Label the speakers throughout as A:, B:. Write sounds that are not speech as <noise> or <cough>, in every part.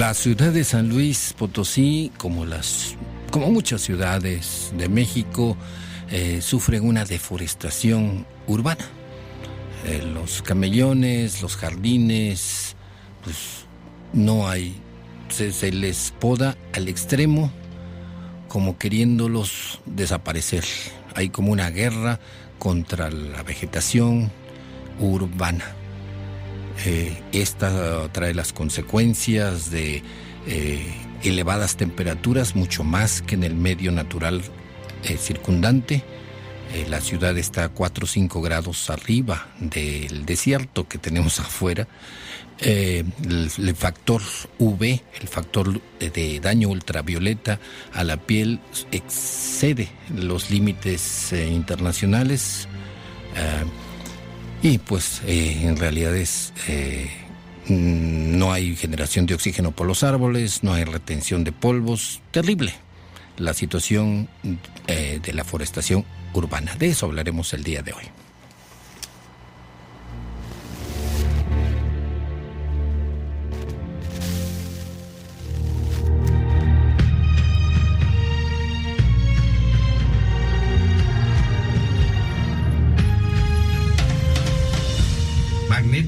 A: La ciudad de San Luis Potosí, como las como muchas ciudades de México, eh, sufren una deforestación urbana. Eh, los camellones, los jardines, pues no hay, se, se les poda al extremo como queriéndolos desaparecer. Hay como una guerra contra la vegetación urbana. Eh, esta trae las consecuencias de eh, elevadas temperaturas, mucho más que en el medio natural eh, circundante. la ciudad está a 4 o 5 grados arriba del desierto que tenemos <laughs> afuera. El, factor UV, el factor de daño ultravioleta a la piel excede los límites internacionales. Y pues eh, en realidad es, eh, no hay generación de oxígeno por los árboles, no hay retención de polvos, terrible la situación eh, de la forestación urbana. De eso hablaremos el día de hoy.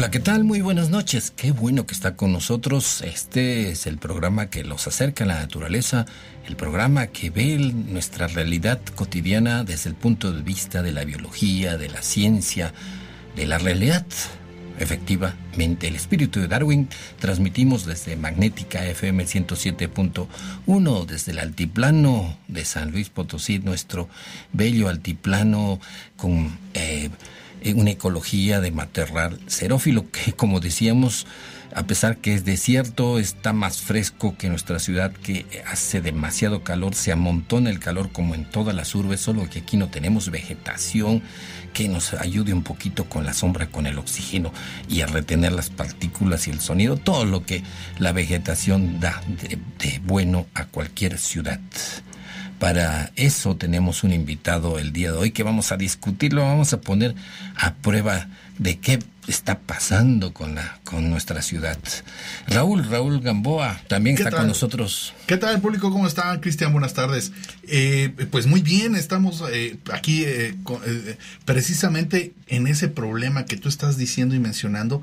A: Hola, ¿qué tal? Muy buenas noches. Qué bueno que está con nosotros. Este es el programa que los acerca a la naturaleza, el programa que ve nuestra realidad cotidiana desde el punto de vista de la biología, de la ciencia, de la realidad. Efectivamente, el espíritu de Darwin transmitimos desde Magnética FM 107.1, desde el altiplano de San Luis Potosí, nuestro bello altiplano con... Eh, una ecología de materral xerófilo que, como decíamos, a pesar que es desierto, está más fresco que nuestra ciudad, que hace demasiado calor, se amontona el calor como en todas las urbes, solo que aquí no tenemos vegetación que nos ayude un poquito con la sombra, con el oxígeno y a retener las partículas y el sonido, todo lo que la vegetación da de bueno a cualquier ciudad. Para eso tenemos un invitado el día de hoy que vamos a discutirlo, vamos a poner a prueba de qué está pasando con la con nuestra ciudad. Raúl, Raúl Gamboa, también está con nosotros.
B: ¿Qué tal, público? ¿Cómo está? Cristian, buenas tardes. Eh, pues muy bien, estamos eh, aquí eh, eh, precisamente en ese problema que tú estás diciendo y mencionando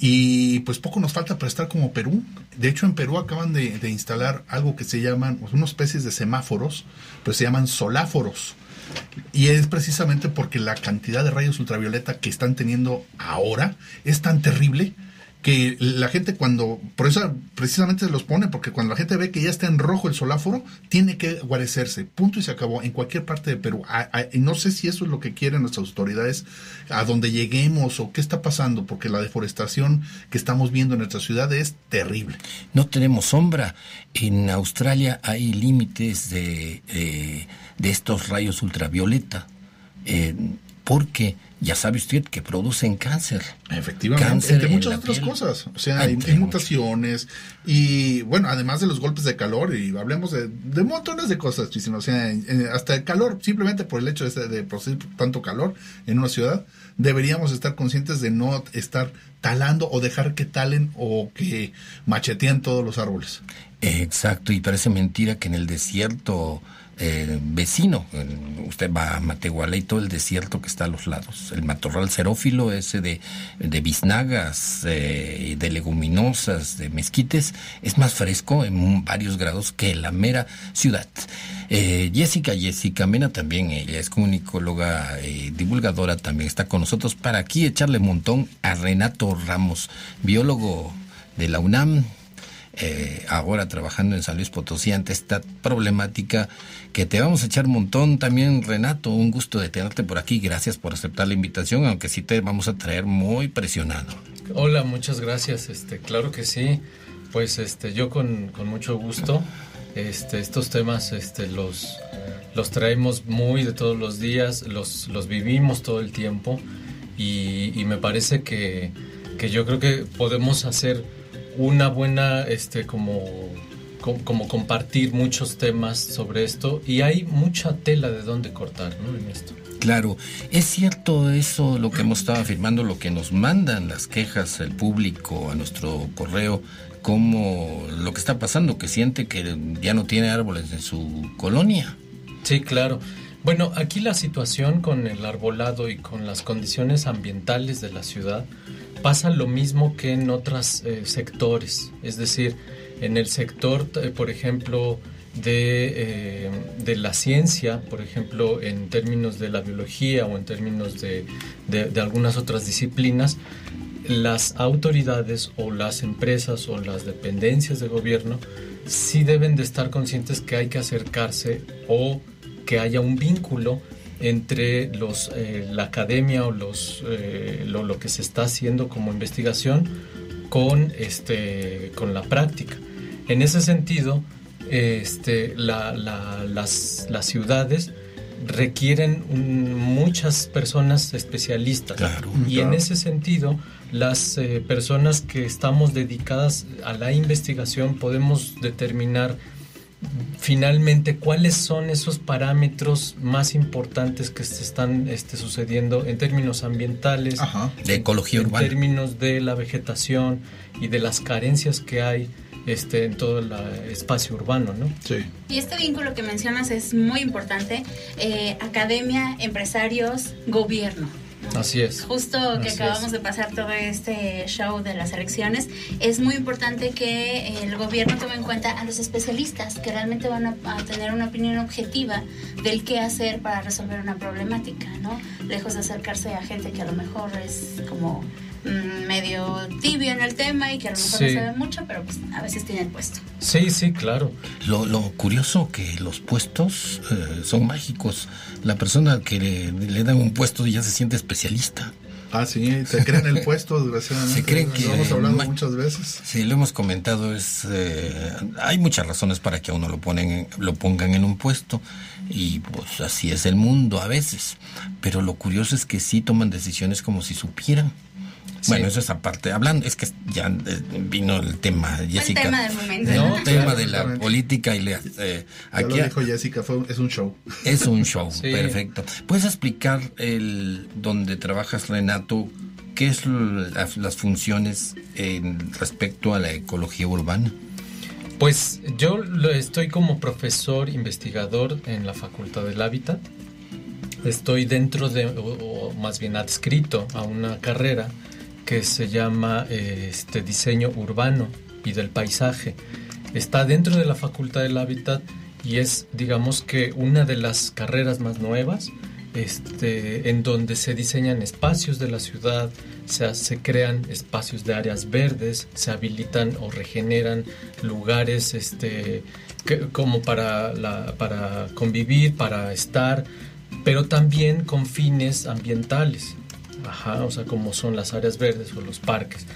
B: y pues poco nos falta para estar como Perú. De hecho, en Perú acaban de, instalar algo que se llaman, pues, unas especies de semáforos, pero se llaman soláforos. Y es precisamente porque la cantidad de rayos ultravioleta que están teniendo ahora es tan terrible que la gente cuando, por eso precisamente se los pone, porque cuando la gente ve que ya está en rojo el soláforo, tiene que guarecerse, punto y se acabó, en cualquier parte de Perú. y no sé si eso es lo que quieren nuestras autoridades, a donde lleguemos o qué está pasando, porque la deforestación que estamos viendo en nuestra ciudad es terrible.
A: No tenemos sombra. En Australia hay límites de, eh, de estos rayos ultravioleta. Eh, porque ya sabe usted que producen cáncer.
B: Efectivamente, entre muchas otras cosas. O sea, hay, mutaciones y, bueno, además de los golpes de calor, y hablemos de, de montones de cosas, o sea, hasta el calor, simplemente por el hecho de, de producir tanto calor en una ciudad, deberíamos estar conscientes de no estar talando o dejar que talen o que macheteen todos los árboles.
A: Exacto, y parece mentira que en el desierto vecino, usted va a Matehuala y todo el desierto que está a los lados, el matorral xerófilo ese de, de biznagas, eh, de leguminosas, de mezquites, es más fresco en varios grados que la mera ciudad. Eh, Jessica, Jessica Mena también, ella es comunicóloga y divulgadora, también está con nosotros para aquí echarle un montón a Renato Ramos, biólogo de la UNAM, eh, ahora trabajando en San Luis Potosí ante esta problemática que te vamos a echar un montón. También Renato un gusto de tenerte por aquí. Gracias por aceptar la invitación aunque sí te vamos a traer muy presionado.
C: Hola muchas gracias. Este claro que sí. Pues este yo con, mucho gusto este estos temas este los los traemos muy de todos los días los los vivimos todo el tiempo y, y me parece que que yo creo que podemos hacer una buena, este, como, como, compartir muchos temas sobre esto y hay mucha tela de dónde cortar, ¿no? En esto.
A: Claro, es cierto eso, lo que hemos estado afirmando, lo que nos mandan las quejas el público a nuestro correo, como lo que está pasando, que siente que ya no tiene árboles en su colonia.
C: Sí, claro. Bueno, aquí la situación con el arbolado y con las condiciones ambientales de la ciudad pasa lo mismo que en otros eh, sectores, es decir, en el sector, eh, por ejemplo, de, eh, de, la ciencia, por ejemplo, en términos de la biología o en términos de, de, algunas otras disciplinas, las autoridades o las empresas o las dependencias de gobierno sí deben de estar conscientes que hay que acercarse o que haya un vínculo entre los, eh, la academia o los, eh, lo, que se está haciendo como investigación con, este, con la práctica. En ese sentido, este, la, las, las, ciudades requieren muchas personas especialistas y en ese sentido las eh, personas que estamos dedicadas a la investigación podemos determinar finalmente cuáles son esos parámetros más importantes que se están este, sucediendo en términos ambientales,
A: de ecología
C: en términos de la vegetación y de las carencias que hay este, en todo el espacio urbano, ¿no?
D: Sí. Y este vínculo que mencionas es muy importante, eh, academia, empresarios, gobierno.
C: Así es.
D: Justo que acabamos de pasar todo este show de las elecciones, es muy importante que el gobierno tome en cuenta a los especialistas que realmente van a, tener una opinión objetiva del qué hacer para resolver una problemática, ¿no? Lejos de acercarse a gente que a lo mejor es como medio tibio en el tema y que a lo mejor no sabe mucho, pero pues a veces tiene el puesto.
C: Sí, sí, claro.
A: Lo, lo curioso que los puestos eh, son mágicos la persona que le, dan un puesto ya se siente especialista.
B: Ah, sí, se creen el puesto, <laughs> desgraciadamente.
A: Se creen que.
B: Lo hemos hablado muchas veces.
A: Sí, lo hemos comentado. es eh, Hay muchas razones para que a uno lo, ponen, lo pongan en un puesto. Y pues así es el mundo a veces. Pero lo curioso es que sí toman decisiones como si supieran. Bueno, eso es aparte. Hablando, es que ya eh, vino el tema, Jessica.
D: El tema del momento.
A: ¿no? El <laughs> tema de la política y le, eh,
B: aquí, lo dijo Jessica, fue, es un show.
A: Es un show, <laughs> perfecto. ¿Puedes explicar el donde trabajas, Renato? ¿Qué es las funciones en respecto a la ecología urbana?
C: Pues yo estoy como profesor investigador en la Facultad del Hábitat. Estoy dentro de, o más bien adscrito a una carrera que se llama este diseño urbano y del paisaje. Está dentro de la Facultad del Hábitat y es, digamos que, una de las carreras más nuevas, este, en donde se diseñan espacios de la ciudad, se, crean espacios de áreas verdes, se habilitan o regeneran lugares este, como para, para convivir, para estar, pero también con fines ambientales. Ajá, o sea, como son las áreas verdes o los parques.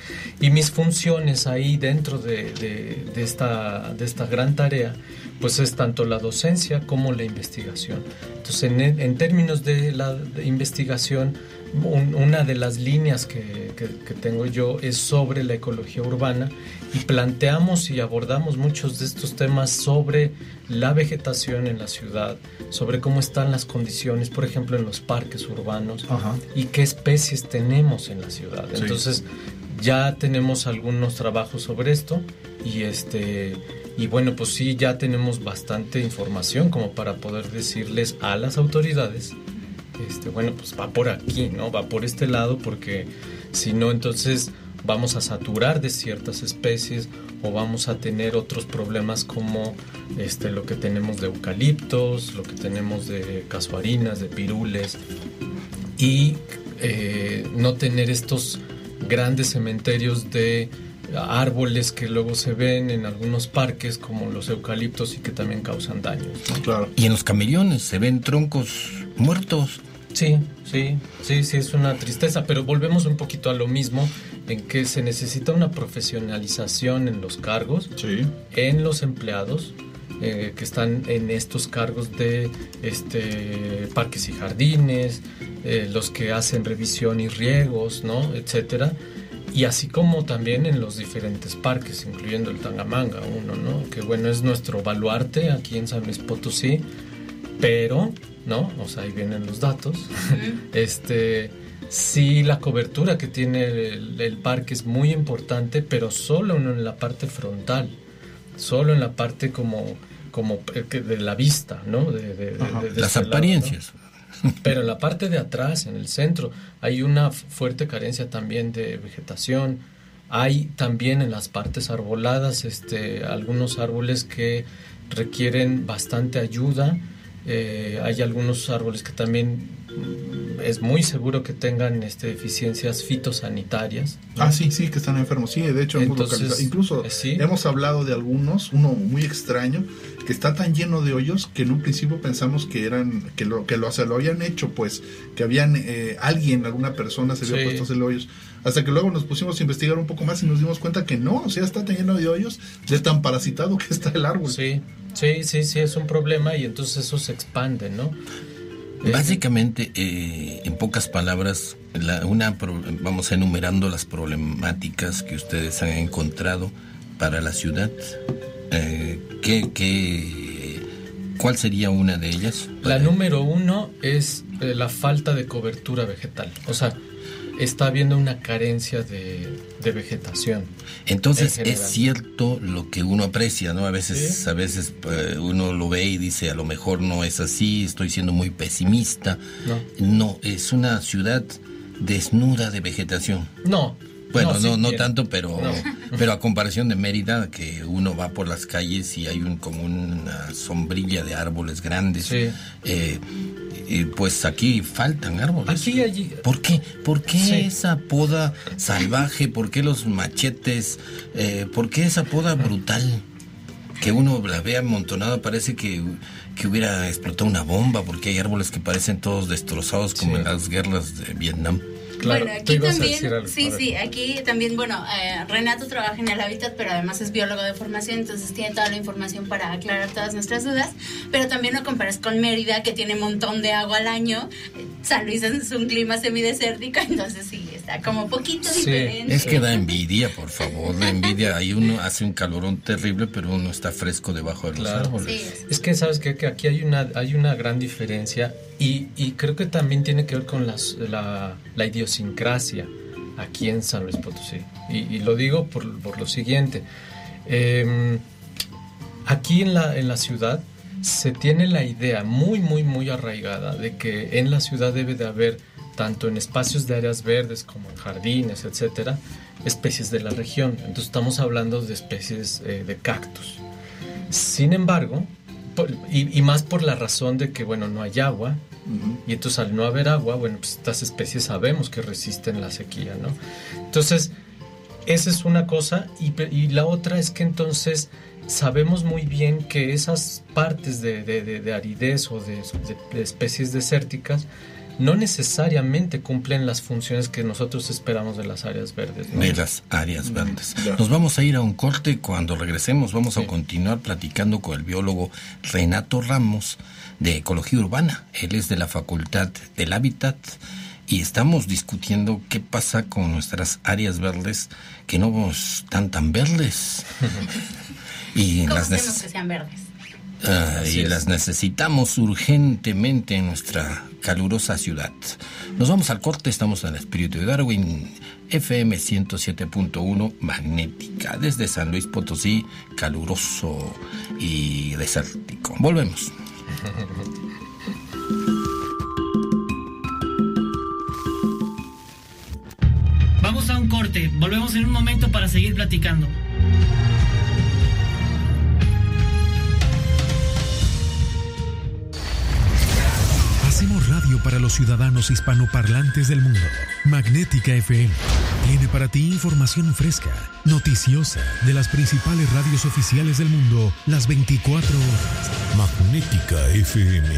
C: Y mis funciones ahí dentro de, esta, de esta gran tarea, pues es tanto la docencia como la investigación. Entonces, en, en términos de la investigación, una de las líneas que, que, tengo yo es sobre la ecología urbana y planteamos y abordamos muchos de estos temas sobre la vegetación en la ciudad, sobre cómo están las condiciones, por ejemplo, en los parques urbanos y qué especies tenemos en la ciudad. Entonces, ya tenemos algunos trabajos sobre esto y este Y bueno, pues sí, ya tenemos bastante información como para poder decirles a las autoridades, este, bueno, pues va por aquí, ¿no? Va por este lado porque si no, entonces vamos a saturar de ciertas especies o vamos a tener otros problemas como este, lo que tenemos de eucaliptos, lo que tenemos de casuarinas, de pirules y eh, no tener estos grandes cementerios de árboles que luego se ven en algunos parques como los eucaliptos y que también causan daños.
B: Claro.
A: Y en los camellones se ven troncos muertos.
C: Sí, sí, sí, sí, es una tristeza, pero volvemos un poquito a lo mismo, en que se necesita una profesionalización en los cargos,
B: Sí.
C: en los empleados eh, que están en estos cargos de este, parques y jardines, eh, los que hacen revisión y riegos, ¿no? etcétera. Y así como también en los diferentes parques, incluyendo el Tangamanga, uno, ¿no? Que bueno, es nuestro baluarte aquí en San Luis Potosí, pero, ¿no? O sea, ahí vienen los datos. <laughs> este, sí, la cobertura que tiene el, el parque es muy importante, pero solo en la parte frontal, solo en la parte como, como eh, de la vista, ¿no? De, de- de-
B: Ajá.
C: de- de
A: Las
C: este lado, ¿no?
A: apariencias. <laughs>
C: Pero en la parte de atrás, en el centro, hay una fuerte carencia también de vegetación. Hay también en las partes arboladas este, algunos árboles que requieren bastante ayuda. Eh, hay algunos árboles que también es muy seguro que tengan este, deficiencias fitosanitarias. ¿no?
B: Ah, sí, sí, que están enfermos. Sí, de hecho, hemos
C: Entonces,
B: localizado. Incluso
C: eh, sí.
B: hemos hablado de algunos, uno muy extraño, que está tan lleno de hoyos que en un principio pensamos que eran, que lo, que lo, se lo habían hecho, pues, que habían, eh, alguien, alguna persona se había
C: Sí.
B: puesto a hacer hoyos. Hasta que luego nos pusimos a investigar un poco más y nos dimos cuenta que no, o sea, está tan lleno de hoyos, de tan parasitado que está el árbol.
C: Sí, sí, sí, sí, es un problema y entonces eso se expande, ¿no? Eh,
A: Básicamente, eh, en pocas palabras, la- una pro- vamos enumerando las problemáticas que ustedes han encontrado para la ciudad. Eh, ¿qué, qué- ¿Cuál sería una de ellas?
C: La número uno es eh, la falta de cobertura vegetal. O sea, está habiendo una carencia de, de vegetación.
A: Entonces
C: en
A: es cierto lo que uno aprecia, ¿no? A veces,
C: Sí.
A: a veces eh, uno lo ve y dice a lo mejor no es así, estoy siendo muy pesimista.
C: No.
A: No, es una ciudad desnuda de vegetación.
C: No.
A: Bueno, no,
C: sí
A: no, tanto, pero,
C: No. <laughs>
A: pero a comparación de Mérida, que uno va por las calles y hay un como una sombrilla de árboles grandes,
C: Sí.
A: eh, eh, pues aquí faltan árboles.
C: Aquí allí.
A: ¿Por qué? ¿Por qué
C: Sí.
A: esa poda salvaje? ¿Por qué los machetes? Eh, ¿Por qué esa poda brutal? Que uno la ve amontonada, parece que, que hubiera explotado una bomba, porque hay árboles que parecen todos destrozados como
C: Sí.
A: en las guerras de Vietnam.
C: Claro,
D: bueno, aquí también,
C: algo,
D: sí, sí, aquí también, bueno, eh, Renato trabaja en el hábitat, pero además es biólogo de formación, entonces tiene toda la información para aclarar todas nuestras dudas, pero también lo comparas con Mérida, que tiene un montón de agua al año, Eh, San Luis es un clima semidesértico, <laughs> entonces sí, está como poquito
C: Sí,
D: diferente.
A: Es que da envidia, por favor, da envidia. Ahí uno hace un calorón terrible, pero uno está fresco debajo de los
C: Claro.
A: árboles.
D: Sí,
C: Es que sabes qué? que aquí hay una hay una gran diferencia y, y creo que también tiene que ver con las, la, la idiosincrasia aquí en San Luis Potosí. Y, y lo digo por, por lo siguiente. Eh, aquí en la, en la ciudad se tiene la idea muy, muy, muy arraigada de que en la ciudad debe de haber, tanto en espacios de áreas verdes como en jardines, etcétera, especies de la región. Entonces estamos hablando de especies eh, de cactus. Sin embargo, por- y, y más por la razón de que, bueno, no hay agua,
B: Ujú.
C: y entonces al no haber agua, bueno, pues estas especies sabemos que resisten la sequía, ¿no? Entonces, esa es una cosa, y, la otra es que entonces sabemos muy bien que esas partes de, de- de- de aridez o de especies desérticas no necesariamente cumplen las funciones que nosotros esperamos de las áreas verdes. ¿no?
A: de las áreas verdes. Nos vamos a ir a un corte. Cuando regresemos, vamos
C: Sí.
A: a continuar platicando con el biólogo Renato Ramos de Ecología Urbana. Él es de la Facultad del Hábitat y estamos discutiendo qué pasa con nuestras áreas verdes que no están tan verdes. <laughs> y
D: ¿Cómo
A: las
D: que sean verdes?
A: Ah, y las necesitamos urgentemente en nuestra calurosa ciudad. Nos vamos al corte, estamos en el Espíritu de Darwin, FM 107.1 Magnética, desde San Luis Potosí, caluroso y desértico. Volvemos.
E: Vamos a un corte, volvemos en un momento para seguir platicando.
F: Para los ciudadanos hispanoparlantes del mundo. Magnética FM tiene para ti información fresca, noticiosa, de las principales radios oficiales del mundo, las 24 horas. Magnética FM.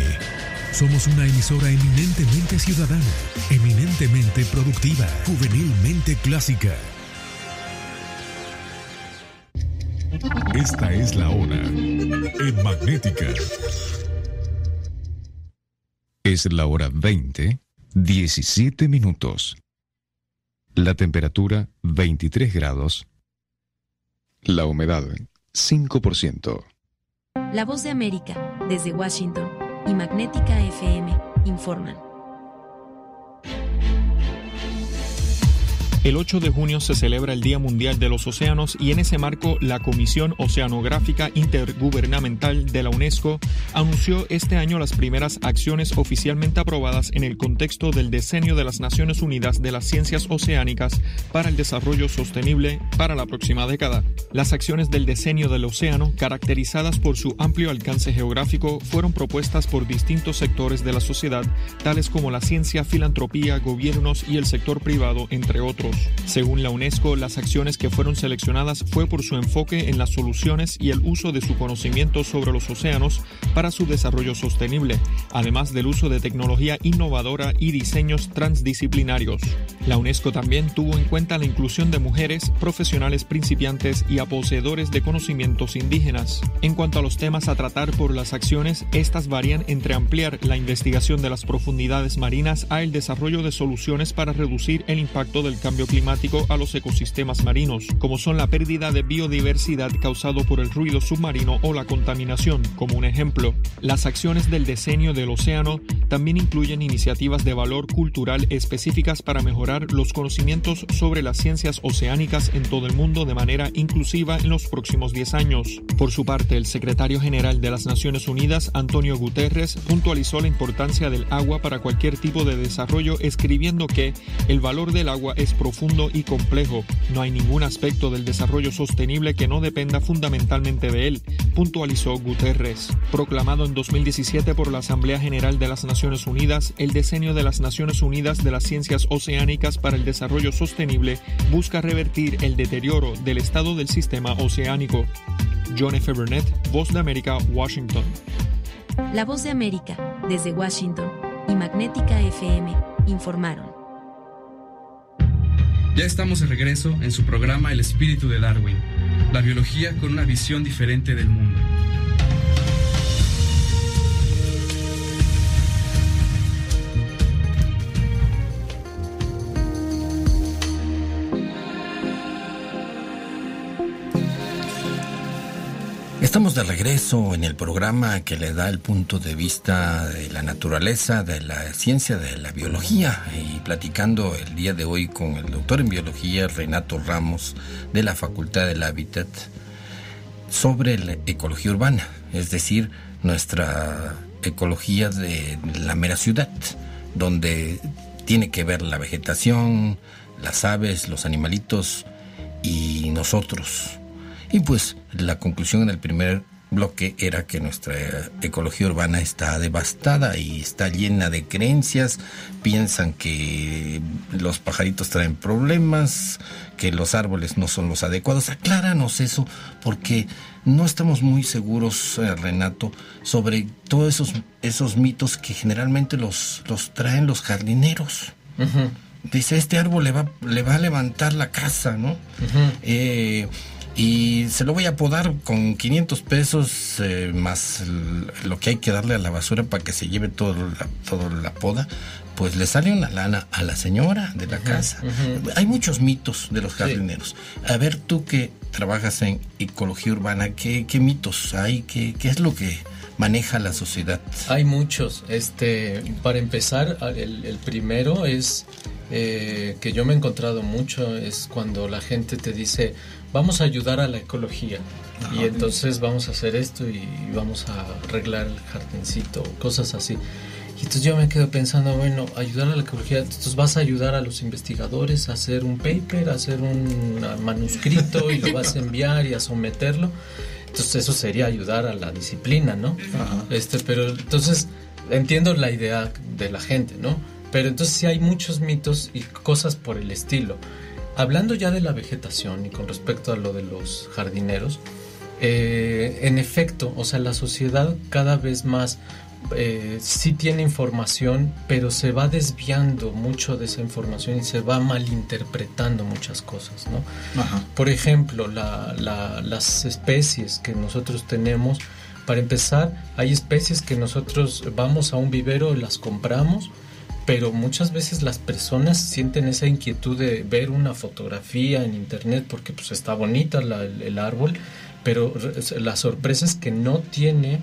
F: Somos una emisora eminentemente ciudadana, eminentemente productiva, juvenilmente clásica. Esta es la hora en Magnética.
G: Es la hora 20, 17 minutos. La temperatura 23 grados. La humedad 5%.
H: La voz de América, desde Washington, y Magnética FM informan.
I: El 8 de junio se celebra el Día Mundial de los Océanos y en ese marco la Comisión Oceanográfica Intergubernamental de la UNESCO anunció este año las primeras acciones oficialmente aprobadas en el contexto del diseño de las Naciones Unidas de las Ciencias Oceánicas para el Desarrollo Sostenible para la próxima década. Las acciones del diseño del océano, caracterizadas por su amplio alcance geográfico, fueron propuestas por distintos sectores de la sociedad, tales como la ciencia, filantropía, gobiernos y el sector privado, entre otros. Según la UNESCO, las acciones que fueron seleccionadas fue por su enfoque en las soluciones y el uso de su conocimiento sobre los océanos para su desarrollo sostenible, además del uso de tecnología innovadora y diseños transdisciplinarios. La UNESCO también tuvo en cuenta la inclusión de mujeres, profesionales principiantes y a poseedores de conocimientos indígenas. En cuanto a los temas a tratar por las acciones, estas varían entre ampliar la investigación de las profundidades marinas a el desarrollo de soluciones para reducir el impacto del cambio climático a los ecosistemas marinos, como son la pérdida de biodiversidad causado por el ruido submarino o la contaminación, como un ejemplo. Las acciones del diseño del océano también incluyen iniciativas de valor cultural específicas para mejorar los conocimientos sobre las ciencias oceánicas en todo el mundo de manera inclusiva en los próximos 10 años. Por su parte, el secretario general de las Naciones Unidas, Antonio Guterres, puntualizó la importancia del agua para cualquier tipo de desarrollo, escribiendo que el valor del agua es profundo y complejo. No hay ningún aspecto del desarrollo sostenible que no dependa fundamentalmente de él, puntualizó Guterres. Proclamado en 2017 por la Asamblea General de las Naciones Unidas, el diseño de las Naciones Unidas de las Ciencias Oceánicas para el Desarrollo Sostenible busca revertir el deterioro del estado del sistema oceánico. John F. Burnett, Voz de América, Washington.
H: La Voz de América, desde Washington, y Magnética FM, informaron.
J: Ya estamos de regreso en su programa El espíritu de Darwin, la biología con una visión diferente del mundo.
A: Estamos de regreso en el programa que le da el punto de vista de la naturaleza, de la ciencia, de la biología y platicando el día de hoy con el doctor en biología Renato Ramos de la Facultad del Hábitat sobre la ecología urbana, es decir, nuestra ecología de la mera ciudad, donde tiene que ver la vegetación, las aves, los animalitos y nosotros. Y pues la conclusión en el primer bloque era que nuestra ecología urbana está devastada y está llena de creencias, piensan que los pajaritos traen problemas, que los árboles no son los adecuados. Acláranos eso porque no estamos muy seguros, eh, Renato, sobre todos esos, esos mitos que generalmente los, los traen los jardineros. Dice, este árbol le va, le va a levantar la casa, ¿no? Y se lo voy a podar con 500 pesos eh, más lo que hay que darle a la basura para que se lleve todo la, toda la poda, pues le sale una lana a la señora de la casa. Hay muchos mitos de los jardineros. A ver, tú que trabajas en ecología urbana, ¿qué, qué mitos hay? ¿Qué, ¿Qué es lo que maneja la sociedad?
C: Hay muchos. Este, para empezar, el, el primero es eh, que yo me he encontrado mucho es cuando la gente te dice vamos a ayudar a la ecología y entonces vamos a hacer esto y vamos a arreglar el jardincito, cosas así. Y entonces yo me quedo pensando, bueno, ayudar a la ecología, entonces vas a ayudar a los investigadores a hacer un paper, a hacer un manuscrito y lo vas a enviar y a someterlo. Entonces eso sería ayudar a la disciplina, ¿no? Este, pero entonces entiendo la idea de la gente, ¿no? Pero entonces sí hay muchos mitos y cosas por el estilo. Hablando ya de la vegetación y con respecto a lo de los jardineros, eh, en efecto, o sea, la sociedad cada vez más eh, sí tiene información, pero se va desviando mucho de esa información y se va malinterpretando muchas cosas, ¿no? Por ejemplo, las especies que nosotros tenemos, para empezar, hay especies que nosotros vamos a un vivero, las compramos, pero muchas veces las personas sienten esa inquietud de ver una fotografía en internet porque pues está bonita el, árbol, pero la sorpresa es que no tiene,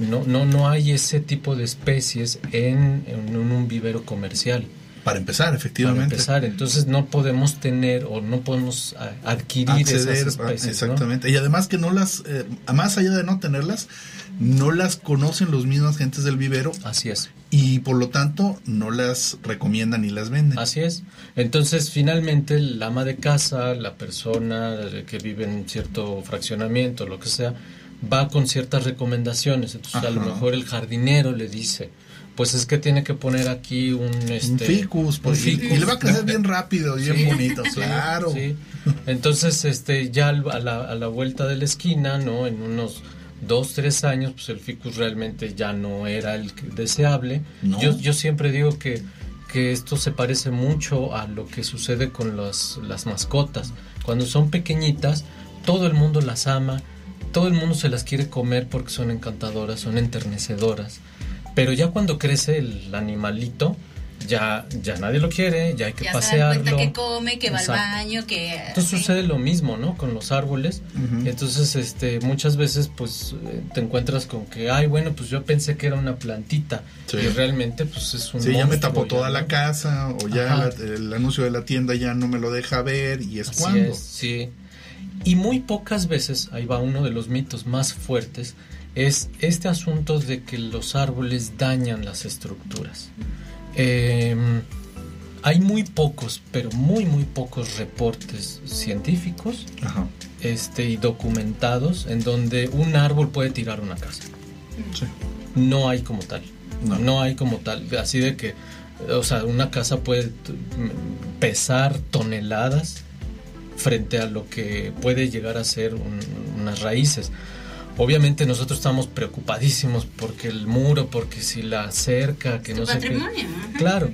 C: no, no, no hay ese tipo de especies en, un vivero comercial.
B: Para empezar, efectivamente.
C: Para empezar, entonces no podemos tener o no podemos adquirir esas especies.
B: Exactamente. Y además que no las, eh, más allá de no tenerlas, no las conocen los mismos gentes del vivero.
C: Así es.
B: Y por lo tanto no las recomiendan ni las venden.
C: Así es. Entonces finalmente el ama de casa, la persona que vive en cierto fraccionamiento, lo que sea, va con ciertas recomendaciones. Entonces a lo mejor el jardinero le dice, pues es que tiene que poner aquí un, este,
B: ficus, pues, Y, le va a crecer bien rápido, bien bonito, <laughs> claro.
C: Entonces, este, ya a la, a la vuelta de la esquina, ¿no? En unos dos, tres años, pues el ficus realmente ya no era el deseable. Yo, yo siempre digo que, que esto se parece mucho a lo que sucede con las, las mascotas. Cuando son pequeñitas, todo el mundo las ama, todo el mundo se las quiere comer porque son encantadoras, son enternecedoras. Pero ya cuando crece el animalito, ya, ya nadie lo quiere, ya hay que pasearlo.
D: Se que come, que va al baño, que...
C: Entonces sucede lo mismo, ¿no? Con los árboles. Entonces, este, muchas veces, pues, eh, te encuentras con que, ay, bueno, pues yo pensé que era una plantita. Y realmente, pues, es un
B: Sí, ya me tapó toda la casa, o ya el anuncio de la tienda ya no me lo deja ver, y es cuando.
C: sí. Y muy pocas veces, ahí va uno de los mitos más fuertes, es este asunto de que los árboles dañan las estructuras. Eh, hay muy pocos, pero muy, muy pocos reportes científicos Este, y documentados en donde un árbol puede tirar una casa. No hay como tal. No. hay como tal. Así de que, o sea, una casa puede pesar toneladas frente a lo que puede llegar a ser unas raíces. Obviamente nosotros estamos preocupadísimos porque el muro, porque si la cerca, que no sé qué. Claro.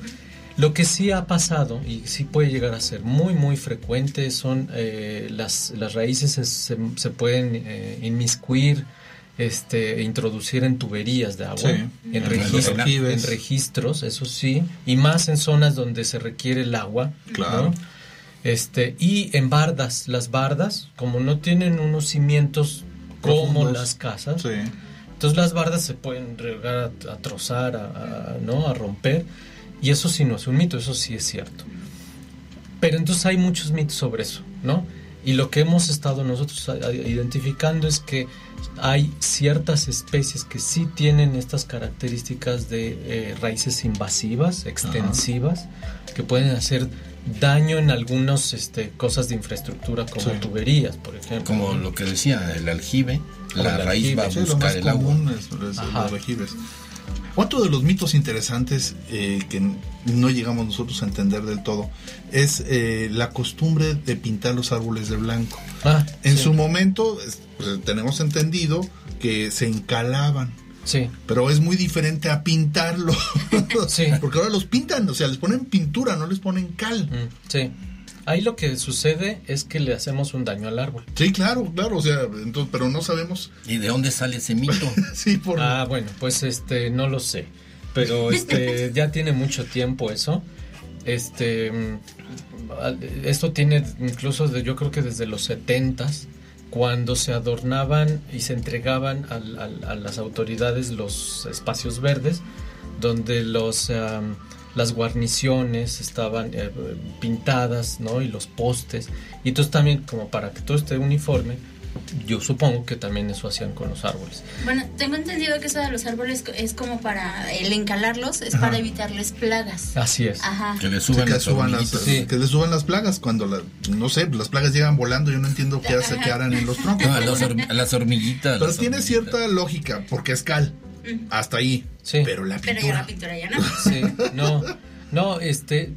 C: Lo que sí ha pasado y sí puede llegar a ser muy muy frecuente son eh, las, las raíces se, se, pueden eh, inmiscuir, este, introducir en tuberías de agua, en, en registros, eso sí, y más en zonas donde se requiere el agua. Claro. Este, y en bardas, las bardas, como no tienen unos cimientos como las casas. Entonces las bardas se pueden llegar a, trozar, a, ¿no? a romper. Y eso sí no es un mito, eso sí es cierto. Pero entonces hay muchos mitos sobre eso, ¿no? Y lo que hemos estado nosotros identificando es que hay ciertas especies que sí tienen estas características de eh, raíces invasivas, extensivas, que pueden hacer daño en algunas este, cosas de infraestructura como tuberías, por ejemplo.
A: Como lo que decía, el aljibe, la raíz va a buscar el agua.
B: Otro de los mitos interesantes eh, que no llegamos nosotros a entender del todo es eh, la costumbre de pintar los árboles de blanco. Ah, en su momento pues, tenemos entendido que se encalaban
C: Sí.
B: Pero es muy diferente a pintarlo. <laughs> sí. <laughs> Porque ahora los pintan, o sea, les ponen pintura, no les ponen cal. Mm,
C: sí. Ahí lo que sucede es que le hacemos un daño al árbol.
B: Sí, claro, claro, o sea, entonces, pero no sabemos.
A: ¿Y de dónde sale ese mito? <laughs>
B: sí, por.
C: Ah, bueno, pues este, no lo sé. Pero este, ya tiene mucho tiempo eso. Este, mm, esto tiene incluso, de, yo creo que desde los setentas cuando se adornaban y se entregaban al- al- a las autoridades los espacios verdes, donde los, am, las guarniciones estaban eh, pintadas, ¿no? Y los postes. Y entonces también, como para que todo esté uniforme, yo supongo que también eso hacían con los árboles.
D: Bueno, tengo entendido que eso de los árboles es como para el encalarlos, es
B: Ajá.
D: para evitarles plagas.
C: Así es.
D: Ajá.
B: que le suban, las, que le suban las plagas cuando la- no sé las plagas llegan volando yo no entiendo qué hace que harán en los troncos
A: No, los horm- las hormiguitas.
B: pero
A: las
B: tiene cierta lógica porque es cal hasta ahí pero la
D: Pero ya
B: pintura
D: la pintura ya no.
C: Sí, no, no, este,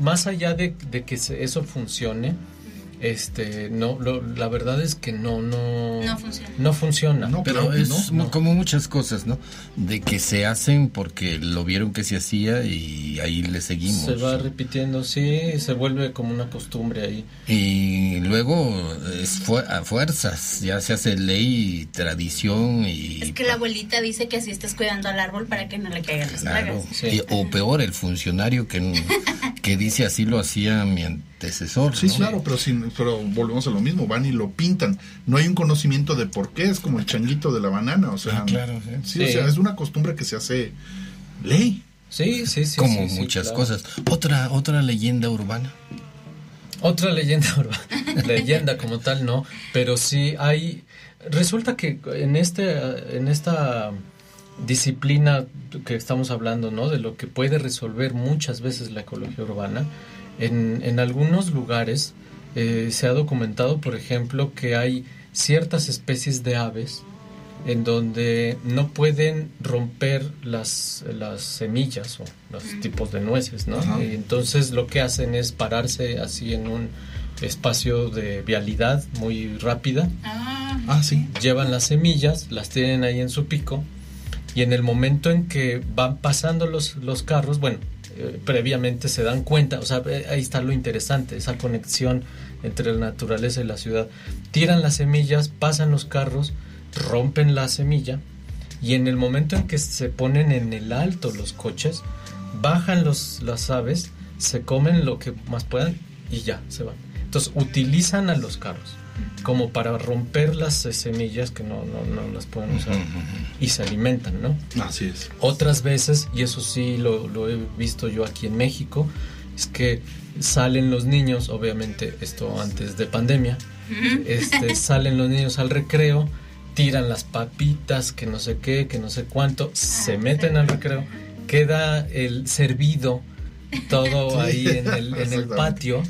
C: más allá de, de que eso funcione, este, no, lo- la verdad es que no, no,
D: No funciona.
C: no funciona.
A: pero es como muchas cosas, ¿no? De que se hacen porque lo vieron que se hacía y ahí le seguimos.
C: Se va repitiendo, sí, se vuelve como una costumbre ahí.
A: Y luego es fu- a fuerzas, ya se hace ley, tradición y...
D: Es que la abuelita dice que así estás cuidando al árbol para que no le caigan las
A: y- o peor, el funcionario que, <laughs> que dice así lo hacía mi antecesor.
B: Sí,
A: ¿no?
B: claro, pero, sin, pero volvemos a lo mismo, van y lo pintan. No hay un conocimiento de por qué, es como el changuito de la banana, o sea,
A: Ah, claro, sí.
B: sí, o sea, es una costumbre que se hace ley.
C: Sí, sí, sí.
A: Como
C: sí, sí,
A: muchas
C: claro.
A: cosas. Otra, otra leyenda urbana.
C: Otra leyenda <laughs> urbana, leyenda como tal no, pero sí hay, resulta que en este, en esta disciplina que estamos hablando, ¿no? De lo que puede resolver muchas veces la ecología urbana, en, en algunos lugares eh, se ha documentado, por ejemplo, que hay ciertas especies de aves en donde no pueden romper las, las semillas o los tipos de nueces, ¿no?
B: Ajá.
C: Y entonces lo que hacen es pararse así en un espacio de vialidad muy rápida.
B: Ah, sí.
C: Llevan las semillas, las tienen ahí en su pico y en el momento en que van pasando los, los carros, bueno, eh, previamente se dan cuenta, o sea, eh, ahí está lo interesante, esa conexión entre la naturaleza y la ciudad. Tiran las semillas, pasan los carros, rompen la semilla y en el momento en que se ponen en el alto los coches, bajan los, las aves, se comen lo que más puedan y ya, se van. Entonces utilizan a los carros como para romper las semillas que no, no, no las pueden usar y se alimentan, ¿no?
B: Así es.
C: Otras veces, y eso sí lo, lo he visto yo aquí en México, es que salen los niños, obviamente esto antes de pandemia, este, <laughs> salen los niños al recreo, tiran las papitas, que no sé qué, que no sé cuánto, se meten al recreo, queda el servido todo <laughs>
B: Sí.
C: ahí en el, en el patio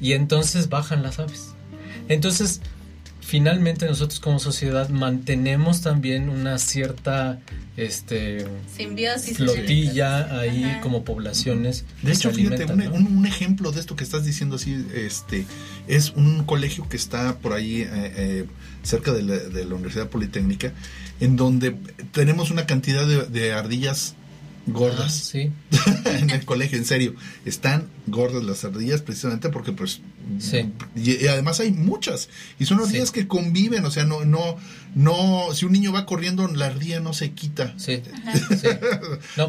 C: y entonces bajan las aves. Entonces, finalmente nosotros como sociedad mantenemos también una cierta este
D: Simbiosis.
C: flotilla ahí como poblaciones.
B: De hecho, fíjate, un,
C: ¿no?
B: un- un ejemplo de esto que estás diciendo así, este, es un colegio que está por ahí eh, eh, cerca de la, de la Universidad Politécnica, en donde tenemos una cantidad de, de ardillas gordas
C: sí. <laughs>
B: en el colegio, en serio, están gordas las ardillas precisamente porque pues
C: Sí.
B: y, y además hay muchas y son ardillas que conviven, o sea, no no no si un niño va corriendo la ardilla no se quita.
C: Sí. <laughs>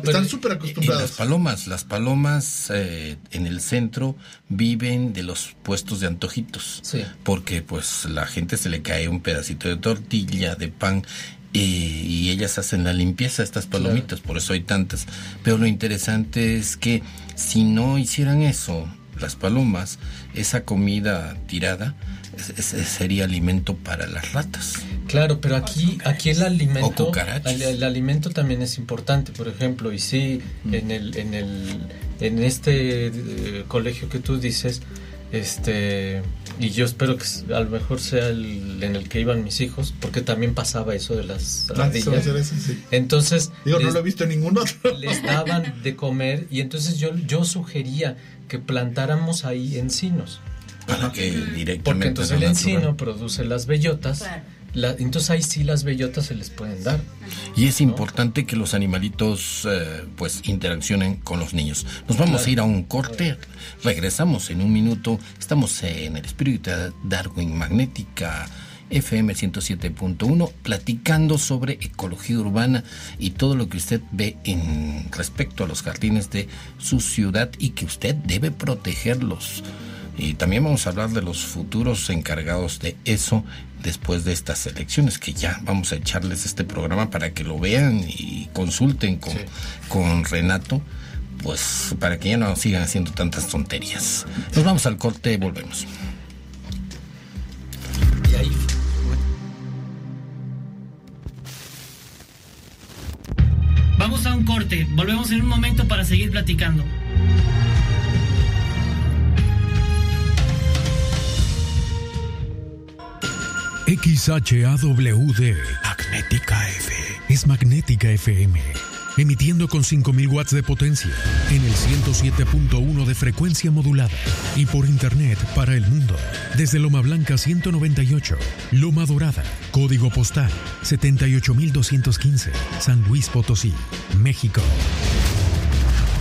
B: Están súper
A: Y
B: acostumbradas.
A: las palomas, las palomas eh, en el centro viven de los puestos de antojitos.
C: Sí.
A: Porque pues la gente se le cae un pedacito de tortilla, de pan, eh, y ellas hacen la limpieza, estas palomitas, por eso hay tantas. Pero lo interesante es que si no hicieran eso, las palomas, esa comida tirada, es- es- sería alimento para las ratas.
C: Claro, pero aquí, aquí el alimento, el, el alimento también es importante, por ejemplo, y sí, en el, en el, en este eh, colegio que tú dices, este, y yo espero que a lo mejor sea el en el que iban mis hijos, porque también pasaba eso de las
B: Ah,
C: ardillas.
B: eso, sí.
C: Entonces,
B: Digo, no
C: les-
B: lo he visto en ningún otro. <laughs>
C: les daban de comer y entonces yo, yo sugería que plantáramos ahí encinos.
A: Para que directamente
C: Porque entonces el encino produce las bellotas. Entonces ahí sí las bellotas se les pueden dar.
A: Y es importante que los animalitos eh, pues interaccionen con los niños. Nos vamos a ir a un corte. Regresamos en un minuto. Estamos en el espíritu de Darwin Magnética FM 107.1 platicando sobre ecología urbana y todo lo que usted ve en respecto a los jardines de su ciudad y que usted debe protegerlos. Y también vamos a hablar de los futuros encargados de eso después de estas elecciones, que ya vamos a echarles este programa para que lo vean y consulten con, con Renato, pues para que ya no sigan haciendo tantas tonterías. Nos vamos al corte y volvemos. Y ahí
E: Vamos a un corte, volvemos en un momento para seguir platicando.
F: XHAWD Magnética F es Magnética FM emitiendo con 5000 watts de potencia en el 107.1 de frecuencia modulada y por internet para el mundo. Desde Loma Blanca 198, Loma Dorada, código postal 78215, San Luis Potosí, México.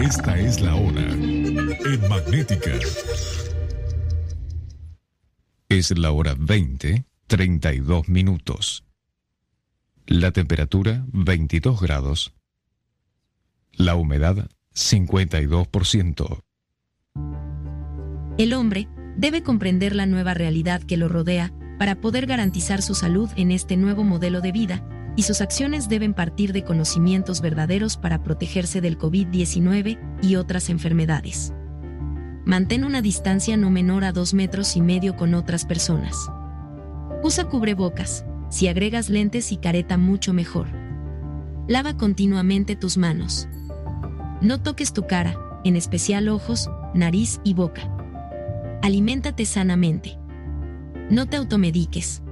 F: Esta es la hora en Magnética.
G: Es la hora 20, 32 minutos. La temperatura 22 grados. La humedad 52%.
H: El hombre debe comprender la nueva realidad que lo rodea para poder garantizar su salud en este nuevo modelo de vida y sus acciones deben partir de conocimientos verdaderos para protegerse del COVID-19 y otras enfermedades. Mantén una distancia no menor a dos metros y medio con otras personas. Usa cubrebocas, si agregas lentes y careta mucho mejor. Lava continuamente tus manos. No toques tu cara, en especial ojos, nariz y boca. Aliméntate sanamente. No te automediques.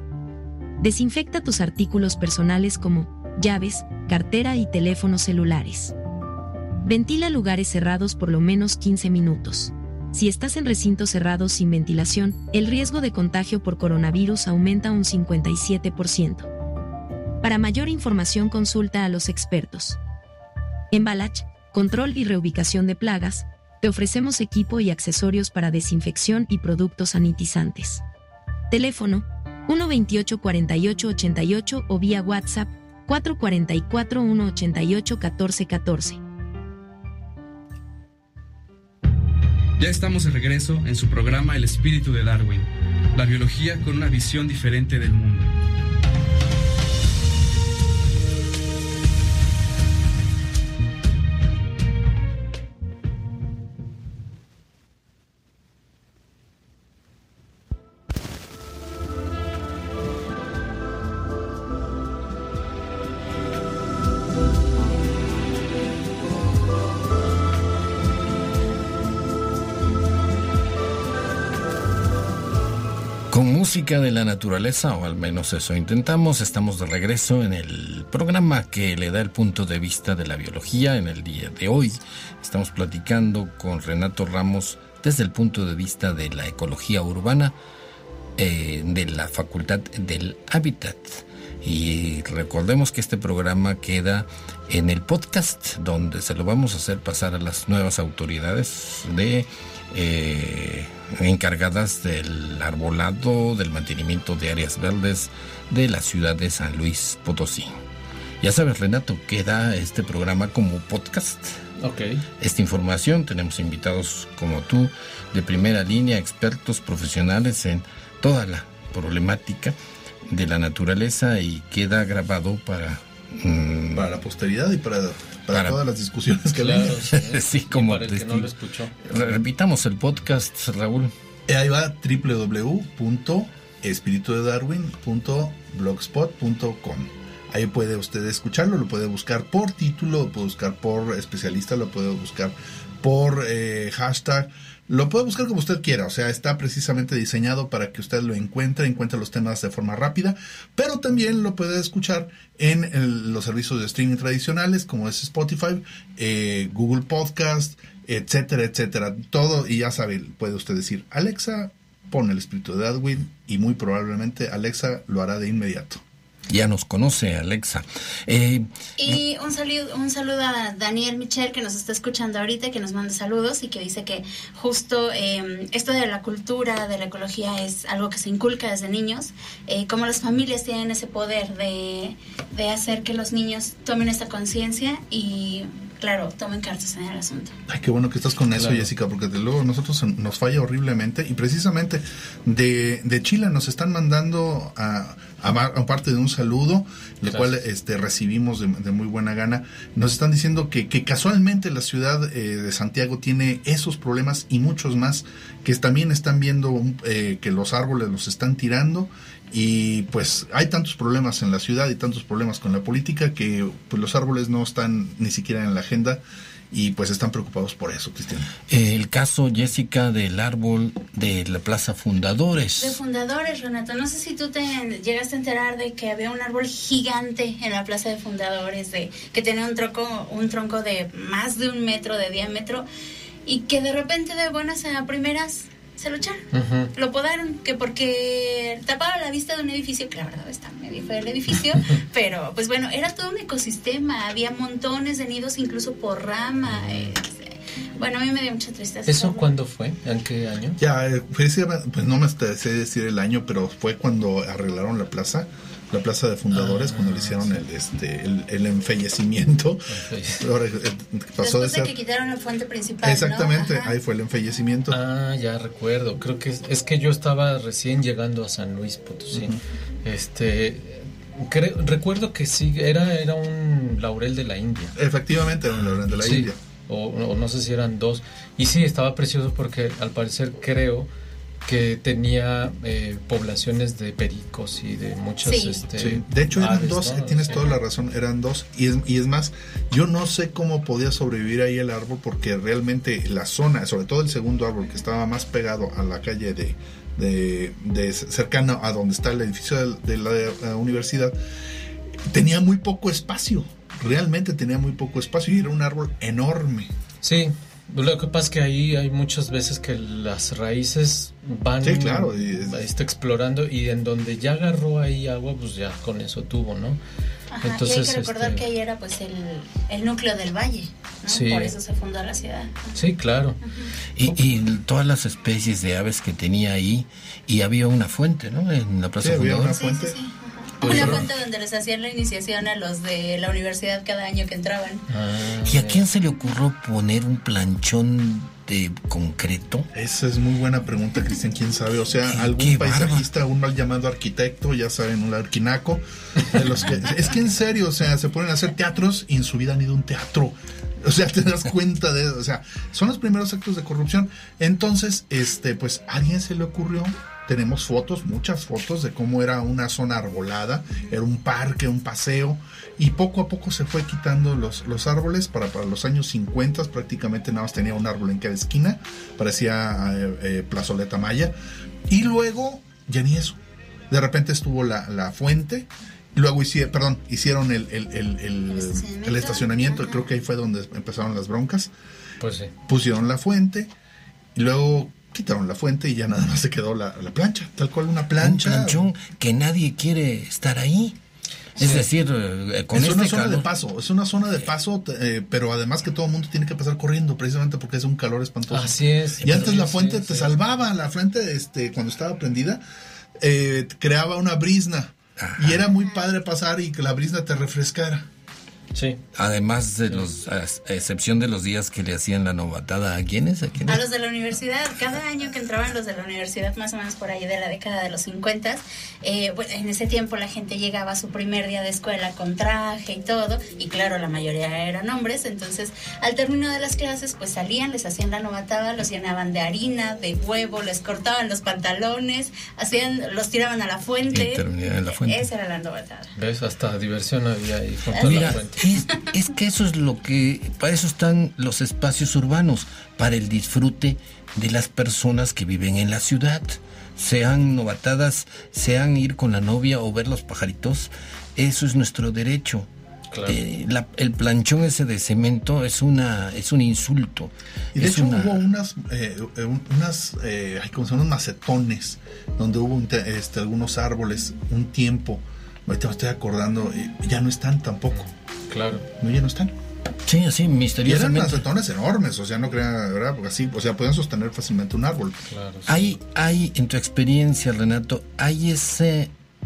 H: Desinfecta tus artículos personales como llaves, cartera y teléfonos celulares. Ventila lugares cerrados por lo menos 15 minutos. Si estás en recintos cerrados sin ventilación, el riesgo de contagio por coronavirus aumenta un 57%. Para mayor información consulta a los expertos. En Balach, Control y Reubicación de Plagas, te ofrecemos equipo y accesorios para desinfección y productos sanitizantes. Teléfono 128 48 88 o vía WhatsApp 444 188 14 14.
J: Ya estamos de regreso en su programa El espíritu de Darwin, la biología con una visión diferente del mundo.
A: Música de la naturaleza, o al menos eso intentamos, estamos de regreso en el programa que le da el punto de vista de la biología en el día de hoy. Estamos platicando con Renato Ramos desde el punto de vista de la ecología urbana eh, de la Facultad del Hábitat. Y recordemos que este programa queda en el podcast donde se lo vamos a hacer pasar a las nuevas autoridades de... Eh, encargadas del arbolado, del mantenimiento de áreas verdes de la ciudad de San Luis Potosí. Ya sabes, Renato, queda este programa como podcast.
C: Ok.
A: Esta información, tenemos invitados como tú, de primera línea, expertos profesionales en toda la problemática de la naturaleza y queda grabado para...
B: Mm, para la posteridad y para para, todas las discusiones que
C: claro,
B: sí, <laughs>
A: sí como
C: para el que no lo escuchó.
A: Repitamos el podcast, Raúl.
B: Ahí va www.espiritudedarwin.blogspot.com. Ahí puede usted escucharlo, lo puede buscar por título, lo puede buscar por especialista, lo puede buscar por eh, hashtag lo puede buscar como usted quiera, o sea, está precisamente diseñado para que usted lo encuentre, encuentre los temas de forma rápida, pero también lo puede escuchar en los servicios de streaming tradicionales como es Spotify, eh, Google Podcast, etcétera, etcétera. Todo, y ya sabe, puede usted decir, Alexa, pon el espíritu de Edwin y muy probablemente Alexa lo hará de inmediato.
A: Ya nos conoce Alexa. Eh,
D: y un saludo, un saludo a Daniel Michel que nos está escuchando ahorita, que nos manda saludos y que dice que justo eh, esto de la cultura, de la ecología es algo que se inculca desde niños, eh, como las familias tienen ese poder de, de hacer que los niños tomen esta conciencia y claro, tomen cartas en el asunto.
B: Ay, qué bueno que estás con eso, Jessica, porque de luego nosotros nos falla horriblemente y precisamente de, de Chile nos están mandando a, a, parte de un saludo, lo cual este, recibimos de, muy buena gana. Nos están diciendo que, que casualmente la ciudad eh, de Santiago tiene esos problemas y muchos más, que también están viendo eh, que los árboles los están tirando y pues hay tantos problemas en la ciudad y tantos problemas con la política que pues los árboles no están ni siquiera en la agenda y pues están preocupados por eso, Cristian.
A: El caso, Jessica, del árbol de la Plaza Fundadores.
D: De Fundadores, Renato. No sé si tú te llegaste a enterar de que había un árbol gigante en la Plaza de Fundadores, de que tenía un tronco, un tronco de más de un metro de diámetro y que de repente de buenas a primeras se lo echaron. Lo podaron, que porque tapaba la vista de un edificio, que la verdad está medio feo el edificio, <laughs> pero pues bueno, era todo un ecosistema, había montones de nidos incluso por rama. Este, bueno, a mí me dio mucha tristeza.
C: ¿Eso cuándo fue? ¿En qué año?
B: Ya, eh, pues no me sé decir el año, pero fue cuando arreglaron la plaza la plaza de fundadores ah, cuando le hicieron el este el, enfallecimiento
D: Ahora, eh, pasó de, ser... que quitaron la fuente principal
B: exactamente ahí fue el enfallecimiento
C: ah ya recuerdo. Creo que es, que yo estaba recién llegando a San Luis Potosí. Este recuerdo que sí era era un laurel de la India.
B: Efectivamente era un laurel de la India.
C: o, o no sé si eran dos. Y sí estaba precioso porque al parecer creo que tenía eh, poblaciones de pericos y de muchas este,
B: de hecho eran dos tienes toda la razón eran dos. Y es, y es más yo no sé cómo podía sobrevivir ahí el árbol porque realmente la zona sobre todo el segundo árbol que estaba más pegado a la calle de, de, cercano a donde está el edificio de, la, universidad tenía muy poco espacio. Realmente tenía muy poco espacio y era un árbol enorme.
C: Sí lo que pasa es que ahí hay muchas veces que las raíces van
B: claro,
C: está explorando y en donde ya agarró ahí agua, pues ya con eso tuvo, ¿no?
D: Entonces, y hay que recordar este que ahí era pues el, núcleo del valle, por eso se fundó la ciudad.
C: Sí, claro.
A: y, todas las especies de aves que tenía ahí, y había una fuente, ¿no? En la plaza
B: había una fuente.
D: Una fuente donde les hacían la iniciación a los de la universidad cada año que entraban.
A: Ah, ¿Y a quién se le ocurrió poner un planchón de concreto?
B: Esa es muy buena pregunta, Cristian. ¿Quién sabe? O sea, algún paisajista, un mal llamado arquitecto, ya saben, un arquinaco. De los que, es que en serio, o sea, se ponen a hacer teatros y en su vida han ido a un teatro. O sea, te das cuenta de eso. O sea, son los primeros actos de corrupción. Entonces, este, pues, ¿a alguien se le ocurrió tenemos fotos, muchas fotos de cómo era una zona arbolada, era un parque, un paseo, y poco a poco se fue quitando los, los árboles, para, para los años 50 prácticamente nada más tenía un árbol en cada esquina, parecía eh, eh, plazoleta maya, y luego ya ni eso, de repente estuvo la, la fuente, Luego hicieron, perdón, hicieron el, el, el, el estacionamiento, creo que ahí fue donde empezaron las broncas.
C: Pues sí.
B: Pusieron la fuente y luego quitaron la fuente y ya nada más se quedó la, plancha, tal cual una plancha.
A: Un planchón que nadie quiere estar ahí. Es decir, eh,
B: con es una este zona de paso, es una zona de paso, eh, pero además que todo el mundo tiene que pasar corriendo, precisamente porque es un calor espantoso.
C: Así es.
B: Y antes la fuente te salvaba, la fuente, este, cuando estaba prendida, eh, creaba una brisna. Y era muy padre pasar y que la brisna te refrescara.
C: Sí.
A: Además de los, a excepción de los días que le hacían la novatada, ¿a quiénes? ¿A
D: A los de la universidad. Cada año que entraban los de la universidad, más o menos por ahí de la década de los 50, eh, en ese tiempo la gente llegaba a su primer día de escuela con traje y todo, y claro, la mayoría eran hombres, entonces al término de las clases, pues salían, les hacían la novatada, los llenaban de harina, de huevo, les cortaban los pantalones, hacían, los tiraban a la fuente.
A: en la fuente.
D: Esa era la novatada.
C: ¿Ves? Hasta diversión había ahí junto la fuente.
A: Es, que eso es lo que, para eso están los espacios urbanos, para el disfrute de las personas que viven en la ciudad. Sean novatadas, sean ir con la novia o ver los pajaritos, eso es nuestro derecho. eh, el planchón ese de cemento es una es un insulto.
B: Y de
A: Es
B: hecho
A: una-
B: hubo unas, eh, un- unas eh, ¿cómo se llaman? unos macetones donde hubo un este, algunos árboles un tiempo. Ahorita me estoy acordando, ya no están tampoco.
C: Claro.
B: No, ya no están.
A: Sí, así,
B: Y eran
A: misteriosamente.
B: macetones enormes, o sea, no crean, ¿verdad? Porque así, o sea, pueden sostener fácilmente un árbol.
A: Hay, hay, en tu experiencia, Renato, hay esa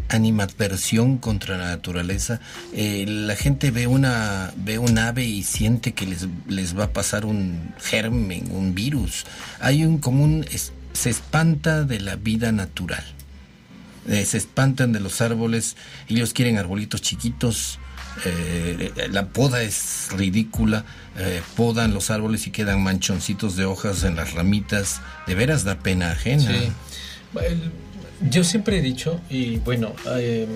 A: animadversión contra la naturaleza. Eh, la gente ve una, ve un ave y siente que les, les va a pasar un germen, un virus. Hay un común, es- se espanta de la vida natural. Eh, se espantan de los árboles, ellos quieren arbolitos chiquitos, eh, la poda es ridícula, eh, podan los árboles y quedan manchoncitos de hojas en las ramitas, de veras da pena ajena.
C: Sí. El- yo siempre he dicho, y bueno, eh,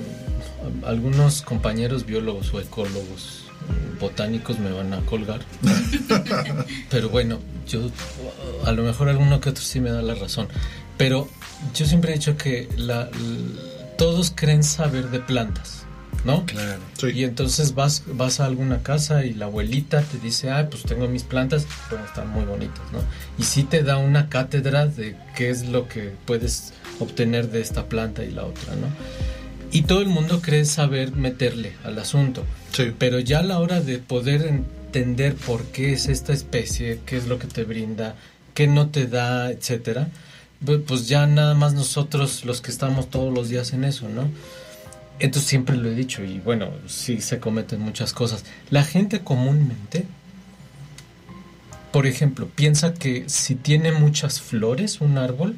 C: algunos compañeros biólogos o ecólogos mm, botánicos me van a colgar, <laughs> pero bueno, yo a lo mejor alguno que otro sí me da la razón, pero yo siempre he dicho que la, todos creen saber de plantas. ¿No?
A: Claro.
C: Y entonces vas, vas a alguna casa y la abuelita te dice, ah, pues tengo mis plantas, bueno, están muy bonitas, ¿no? Y sí te da una cátedra de qué es lo que puedes obtener de esta planta y la otra, ¿no? Y todo el mundo cree saber meterle al asunto. Pero ya a la hora de poder entender por qué es esta especie, qué es lo que te brinda, qué no te da, etcétera, pues ya nada más nosotros los que estamos todos los días en eso, ¿no? Entonces siempre lo he dicho y bueno, sí se cometen muchas cosas. La gente comúnmente, por ejemplo, piensa que si tiene muchas flores un árbol,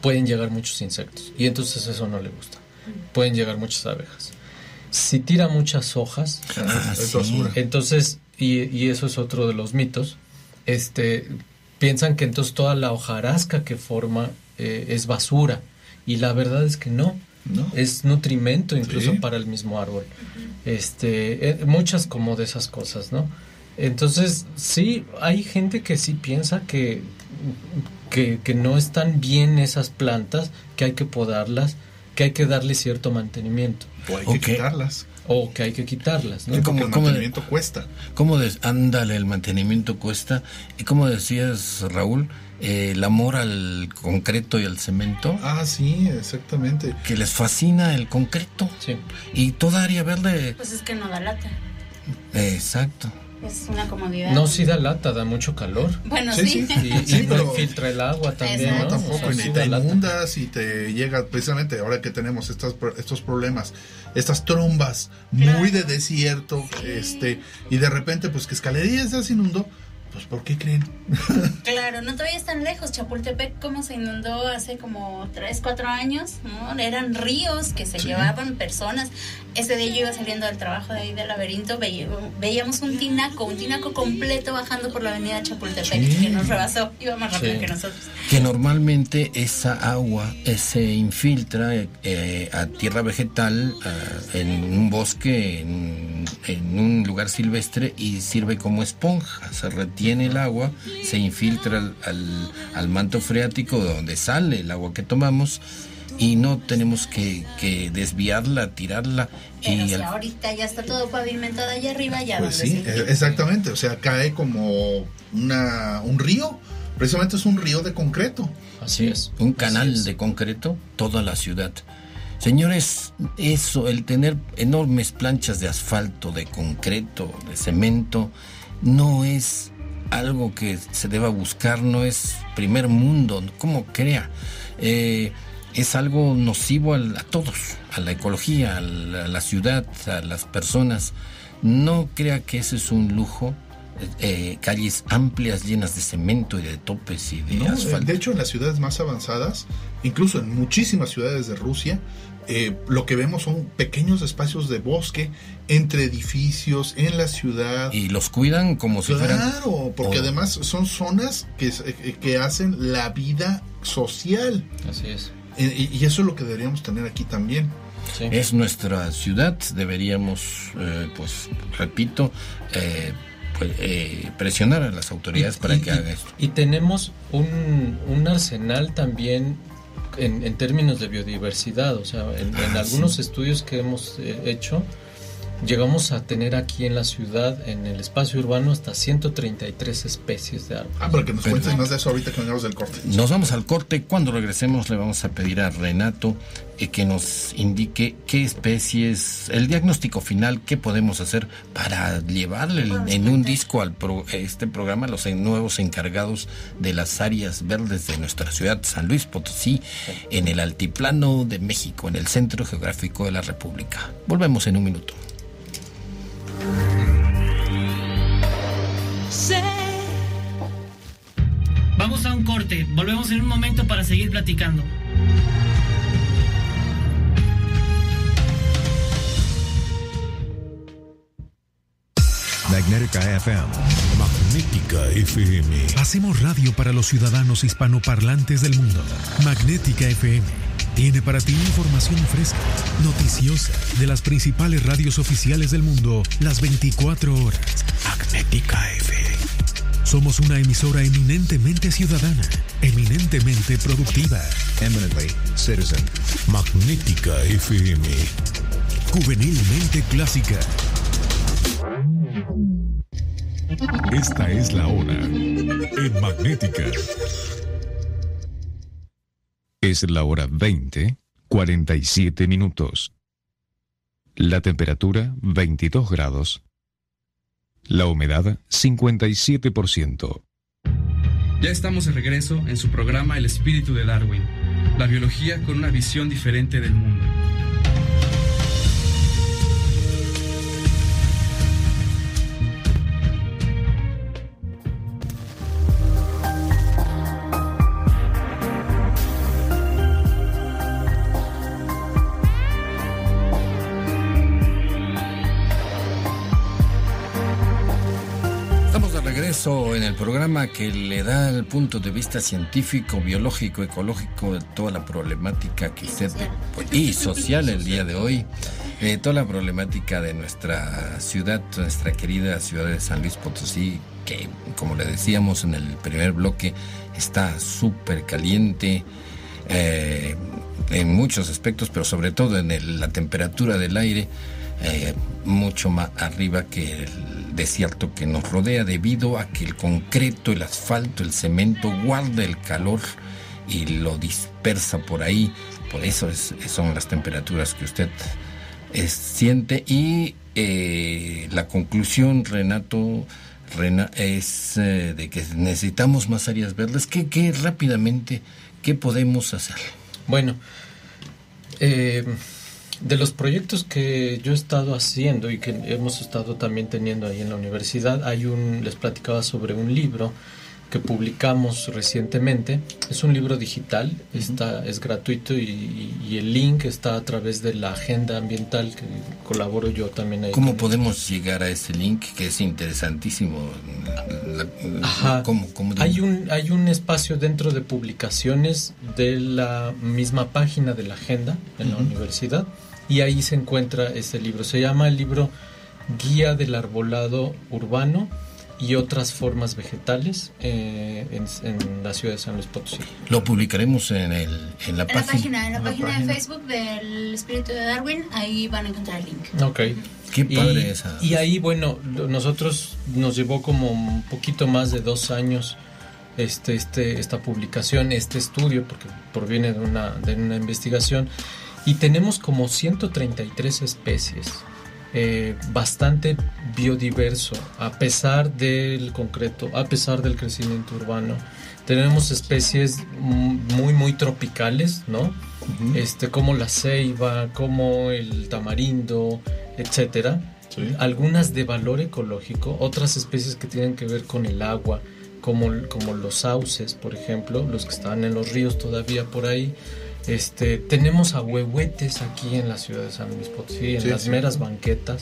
C: pueden llegar muchos insectos y entonces eso no le gusta. Pueden llegar muchas abejas. Si tira muchas hojas,
B: Ah, es sí. basura.
C: entonces, y, y eso es otro de los mitos, este, piensan que entonces toda la hojarasca que forma eh, es basura y la verdad es que no. Es nutrimento incluso
B: Sí.
C: para el mismo árbol. Este, eh, muchas como de esas cosas, ¿no? Entonces, sí, hay gente que sí piensa que, que, que no están bien esas plantas, que hay que podarlas, que hay que darle cierto mantenimiento.
B: O hay que quitarlas.
C: O que hay que quitarlas, ¿no?
A: ¿Cómo-
B: el
A: cómo-
B: mantenimiento cuesta.
A: ¿Cómo des- ándale, el mantenimiento cuesta? Y como decías, Raúl, eh, el amor al concreto y al cemento.
B: Ah, sí, exactamente.
A: Que les fascina el concreto.
C: Sí.
A: Y toda área verde.
D: Pues es que no da lata.
A: exacto.
D: Es una comodidad.
C: No, sí da lata, da mucho calor.
D: Bueno, Sí, sí. sí.
C: Y, y
B: Sí, pero-
C: filtra el agua también,
B: No,
C: ¿no?
B: tampoco,
C: O sea,
B: y
C: sí
B: te inundas y te llega precisamente ahora que tenemos estas, pro- estos problemas, estas trombas muy de desierto, este, y de repente, pues que escalerías ya se inundó, pues ¿por qué creen? <laughs>
D: Claro, no vayas tan lejos. Chapultepec, como se inundó hace como 3, 4 años, ¿no? Eran ríos que se
B: Sí.
D: llevaban personas. Ese día yo iba saliendo del trabajo de ahí del laberinto, veía- veíamos un tinaco, un tinaco completo bajando por la avenida Chapultepec,
A: Sí.
D: que nos rebasó, iba más rápido
A: Sí.
D: que nosotros.
A: Que normalmente esa agua eh, se infiltra eh, a tierra vegetal en un bosque, en, en un lugar silvestre y sirve como esponja. Se retiene el agua, se infiltra al, al- al manto freático de donde sale el agua que tomamos y no tenemos que, que desviarla, tirarla.
D: Pero
A: y
D: si
A: al-
D: ahorita ya está todo pavimentado allá arriba, ya
B: Pues sí,
D: se-
B: eh, exactamente, o sea, cae como una, un río, precisamente es un río de concreto.
C: Así es.
A: un canal de concreto, toda la ciudad. Señores, eso, el tener enormes planchas de asfalto, de concreto, de cemento, no es algo que se deba buscar, no es primer mundo, como crea. Eh, es algo nocivo al- a todos, a la ecología, a la, a la ciudad, a las personas. No crea que ese es un lujo. eh, calles amplias llenas de cemento y de topes y de
B: No,
A: asfalto.
B: de hecho, en las ciudades más avanzadas, incluso en muchísimas ciudades de Rusia, eh, lo que vemos son pequeños espacios de bosque entre edificios en la ciudad.
A: Y los cuidan como si fueran...
B: Claro, porque
A: Oh.
B: además son zonas que, eh, que hacen la vida social.
C: Así es.
B: Eh, Y, y eso es lo que deberíamos tener aquí también.
A: Es nuestra ciudad, deberíamos, eh, pues, repito, eh, pues, eh, presionar a las autoridades para que hagan esto.
C: Y tenemos un, un arsenal también en, en términos de biodiversidad, o sea, en, en
A: Ah,
C: algunos
A: sí.
C: estudios que hemos eh, hecho, llegamos a tener aquí en la ciudad, en el espacio urbano, hasta 133 especies de árboles.
B: Ah, pero que nos cuentes más de eso ahorita que vengamos del corte.
A: Nos vamos al corte. Cuando regresemos le vamos a pedir a Renato eh, que nos indique qué especies, el diagnóstico final, qué podemos hacer para llevarle el- en un disco al pro- este programa los nuevos encargados de las áreas verdes de nuestra ciudad, San Luis Potosí, en el altiplano de México, en el centro geográfico de la República. Volvemos en un minuto.
E: A un corte, volvemos en un momento para seguir platicando.
F: Magnética FM. Magnética FM. Hacemos radio para los ciudadanos hispanoparlantes del mundo. Magnética FM. Tiene para ti información fresca, noticiosa, de las principales radios oficiales del mundo, las 24 horas. Magnética FM. Somos una emisora eminentemente ciudadana, eminentemente productiva. Eminently citizen. Magnética FM. Juvenilmente clásica. Esta es la hora en Magnética.
G: Es la hora 20, 47 minutos. La temperatura 22 grados. La humedad 57%.
J: Ya estamos de regreso en su programa El espíritu de Darwin, la biología con una visión diferente del mundo.
A: Regreso en el programa que le da el punto de vista científico, biológico, ecológico toda la problemática que usted y social el día de hoy, eh, toda la problemática de nuestra ciudad, nuestra querida ciudad de San Luis Potosí, que como le decíamos en el primer bloque está súper caliente. eh, en muchos aspectos, pero sobre todo en el- la temperatura del aire, eh, mucho más arriba que el desierto que nos rodea debido a que el concreto, el asfalto, el cemento guarda el calor y lo dispersa por ahí. Por eso es- son las temperaturas que usted eh, siente. Y eh, la conclusión, Renato, Rena, es eh, de que necesitamos más áreas verdes. ¿Qué, qué rápidamente, qué podemos hacer?
C: Bueno, eh, de los proyectos que yo he estado haciendo y que hemos estado también teniendo ahí en la universidad, hay un, les platicaba sobre un libro que publicamos recientemente. Es un libro digital, está, es gratuito y, y el link está a través de la agenda ambiental que colaboro yo también ahí.
A: ¿Cómo podemos llegar a ese link que es interesantísimo? La-
C: Ajá.
A: ¿Cómo- cómo de-
C: Hay un, hay un espacio dentro de publicaciones de la misma página de la agenda en la universidad y ahí se encuentra ese libro. Se llama el libro Guía del Arbolado Urbano y otras formas vegetales eh, en, en la ciudad de San Luis Potosí.
A: Lo publicaremos en, el, en la
D: En la
A: página.
D: página, en la
A: en
D: página de Facebook del Espíritu de Darwin, ahí van a encontrar el link.
C: Ok.
A: Qué padre
C: y,
A: esa.
C: Y ahí, bueno, nosotros nos llevó como un poquito más de dos años este, este, esta publicación, este estudio, porque proviene de una, de una investigación, y tenemos como 133 especies. eh, bastante biodiverso a pesar del concreto, a pesar del crecimiento urbano. Tenemos especies mm, muy muy tropicales, ¿no? Este como la ceiba, como el tamarindo, etcétera. Algunas de valor ecológico, otras especies que tienen que ver con el agua, como, como los sauces, por ejemplo, los que están en los ríos todavía por ahí. Este, tenemos ahuehuetes aquí en la ciudad de San Luis Potosí, en
B: Sí,
C: las
B: sí.
C: meras banquetas,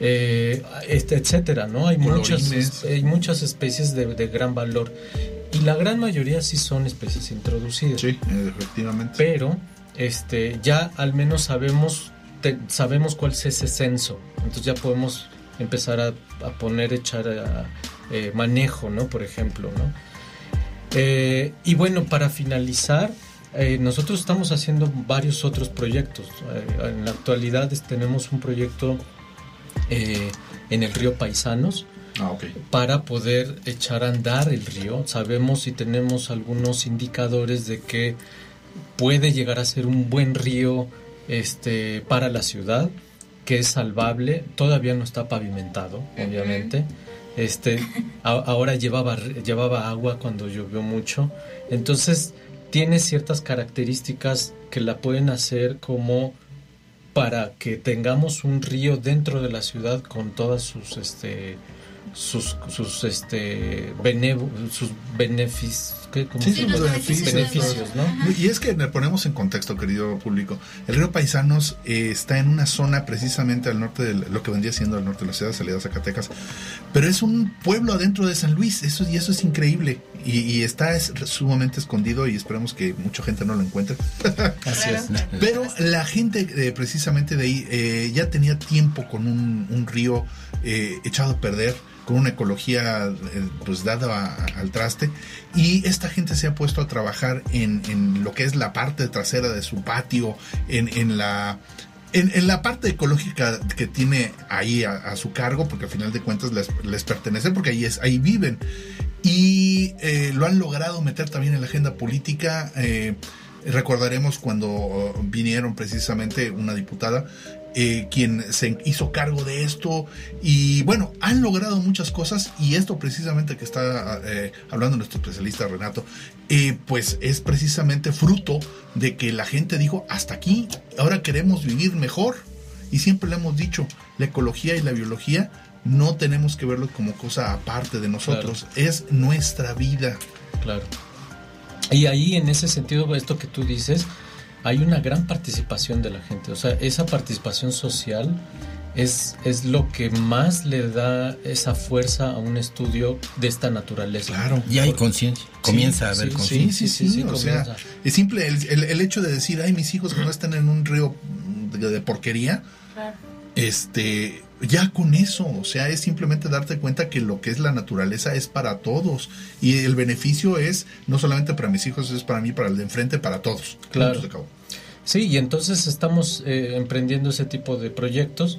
C: eh, este, etcétera, ¿no? Hay muchas, hay muchas especies de, de gran valor y la gran mayoría sí son especies introducidas.
B: Sí, efectivamente.
C: Pero este, ya al menos sabemos, te- sabemos cuál es ese censo, entonces ya podemos empezar a, a poner, echar a, eh, manejo, ¿no? Por ejemplo, ¿no? Eh, y bueno, para finalizar, eh, nosotros estamos haciendo varios otros proyectos. Eh, en la actualidad tenemos un proyecto eh, en el río Paisanos.
B: Ah,
C: para poder echar a andar el río. Sabemos y tenemos algunos indicadores de que puede llegar a ser un buen río este, para la ciudad, que es salvable. Todavía no está pavimentado, obviamente. Este, a- ahora llevaba, llevaba agua cuando llovió mucho. Entonces, tiene ciertas características que la pueden hacer como para que tengamos un río dentro de la ciudad con todas sus este sus sus este benevo- sus beneficios ¿cómo
B: Sí, sí,
C: llama?
B: los beneficios.
C: beneficios ¿no?
B: Y es que le ponemos en contexto, querido público. El río Paisanos eh, está en una zona precisamente al norte de lo que vendría siendo al norte de la ciudad, salida a Zacatecas. Pero es un pueblo adentro de San Luis, eso, y eso es increíble. Y, y está es- sumamente escondido y esperemos que mucha gente no lo encuentre. <laughs>
C: Así es.
B: Pero la gente eh, precisamente de ahí eh, ya tenía tiempo con un, un río eh, echado a perder, con una ecología eh, pues dada a- al traste. Y esta gente se ha puesto a trabajar en, en lo que es la parte trasera de su patio, en, en la... En, en la parte ecológica que tiene ahí a, a su cargo, porque al final de cuentas les, les pertenece, porque ahí, es, ahí viven. Y eh, lo han logrado meter también en la agenda política. eh, recordaremos cuando vinieron precisamente una diputada eh, quien se hizo cargo de esto y bueno, han logrado muchas cosas y esto precisamente que está hablando nuestro especialista Renato, pues es precisamente fruto de que la gente dijo hasta aquí, ahora queremos vivir mejor y siempre le hemos dicho, la ecología y la biología no tenemos que verlo como cosa aparte de nosotros, es nuestra vida.
C: Claro. Y ahí en ese sentido, esto que tú dices, hay una gran participación de la gente. O sea, esa participación social es, es lo que más le da esa fuerza a un estudio de esta naturaleza.
B: Claro.
A: Ya hay conciencia, comienza a haber
C: sí,
A: conciencia.
B: Sí, sí, sí, o sea, es simple el, el- el hecho de decir, ay, mis hijos que no están en un río de, de porquería, este, ya con eso, o sea, es simplemente darte cuenta que lo que es la naturaleza es para todos y el beneficio es no solamente para mis hijos, es para mí, para el de enfrente, para todos.
C: Claro. Sí, y entonces estamos eh, emprendiendo ese tipo de proyectos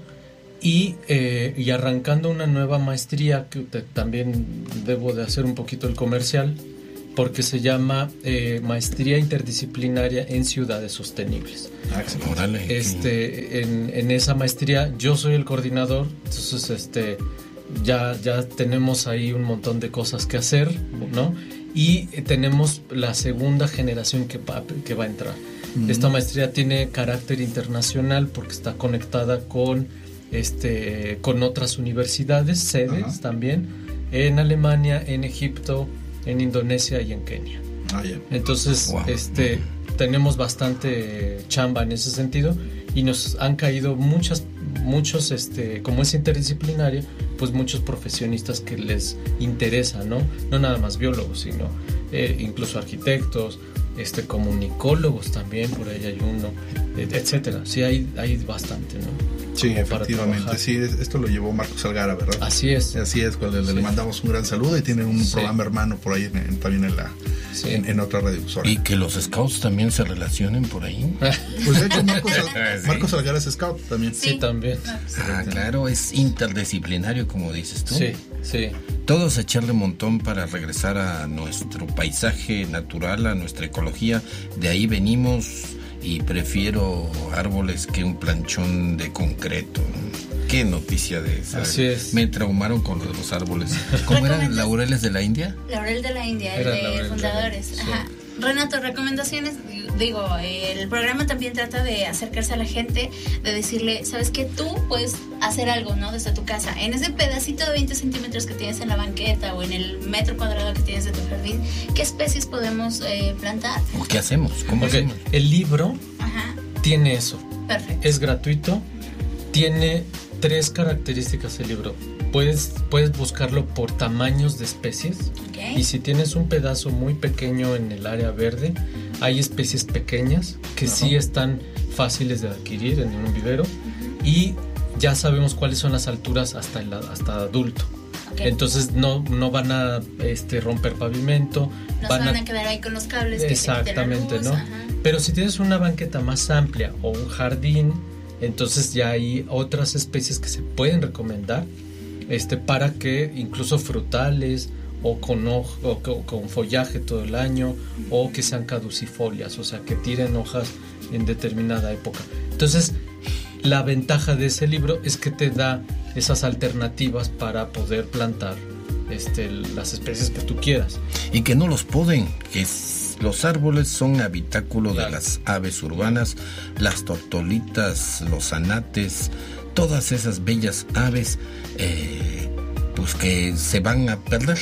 C: y, eh, y arrancando una nueva maestría que te- también debo de hacer un poquito el comercial porque se llama eh, Maestría Interdisciplinaria en Ciudades Sostenibles.
B: Ah.
A: Órale,
C: Este, en, en esa maestría yo soy el coordinador, entonces este, ya, ya tenemos ahí un montón de cosas que hacer, ¿no? Y tenemos la segunda generación que va, que va a entrar. Esta maestría tiene carácter internacional porque está conectada con, este, con otras universidades, sedes
B: Ajá.
C: también, en Alemania, en Egipto, en Indonesia y en Kenia.
B: Ah.
C: Entonces,
A: Wow.
C: este, tenemos bastante chamba en ese sentido y nos han caído muchas, muchos, este, como es interdisciplinario, pues muchos profesionistas que les interesa, ¿no? No nada más biólogos, sino eh, incluso arquitectos, este, comunicólogos también, por ahí hay uno, et- etcétera. Sí, hay, hay bastante, ¿no?
B: Sí, efectivamente. Sí, es- esto lo llevó Marcos Algara, ¿verdad?
C: Así es.
B: Así es, cuando le,
C: Sí.
B: le mandamos un gran saludo y tiene un
C: Sí.
B: programa hermano por ahí en- en- también en la
C: Sí.
B: en, en otra radiodifusora.
A: Y que los scouts también se relacionen por ahí. <laughs>
B: Pues de hecho Marcos, <laughs>
A: Sí.
B: Marcos Algara es scout también.
C: Sí, también.
A: Ah, claro, es interdisciplinario, como dices tú.
C: Sí, sí.
A: Todos a echarle montón para regresar a nuestro paisaje natural, a nuestra ecología. De ahí venimos y prefiero árboles que un planchón de concreto. Qué noticia de esa.
C: Así es.
A: Me traumaron con los árboles. ¿Cómo eran laureles de la India?
D: Laurel de la India, el de
C: Laurel de la
D: fundadores.
C: Sí.
D: Renato, recomendaciones. Digo, el programa también trata de acercarse a la gente, de decirle, sabes que tú puedes hacer algo, ¿no? Desde tu casa. En ese pedacito de 20 centímetros que tienes en la banqueta o en el metro cuadrado que tienes de tu jardín, ¿qué especies podemos eh, plantar?
A: ¿O qué hacemos? ¿Cómo
C: Ok,
A: hacemos?
C: El libro
D: Ajá,
C: tiene eso.
D: perfecto.
C: Es gratuito. Tiene tres características el libro. Puedes, puedes buscarlo por tamaños de especies.
D: Ok.
C: Y si tienes un pedazo muy pequeño en el área verde, hay especies pequeñas que sí están fáciles de adquirir en un vivero. Y ya sabemos cuáles son las alturas hasta, el, hasta adulto.
D: Ok.
C: Entonces no, no van a este, romper pavimento.
D: No se van a quedar ahí con los cables. que
C: Exactamente,
D: luz,
C: ¿no?
D: ajá.
C: Pero si tienes una banqueta más amplia o un jardín, Entonces ya hay otras especies que se pueden recomendar este, para que incluso frutales o con, o con follaje todo el año o que sean caducifolias, o sea, que tiren hojas en determinada época. Entonces, la ventaja de ese libro es que te da esas alternativas para poder plantar este, las especies que tú quieras.
A: Y que no los pueden, que los árboles son habitáculo de las aves urbanas, las tortolitas, los anates, todas esas bellas aves, eh, pues que se van a perder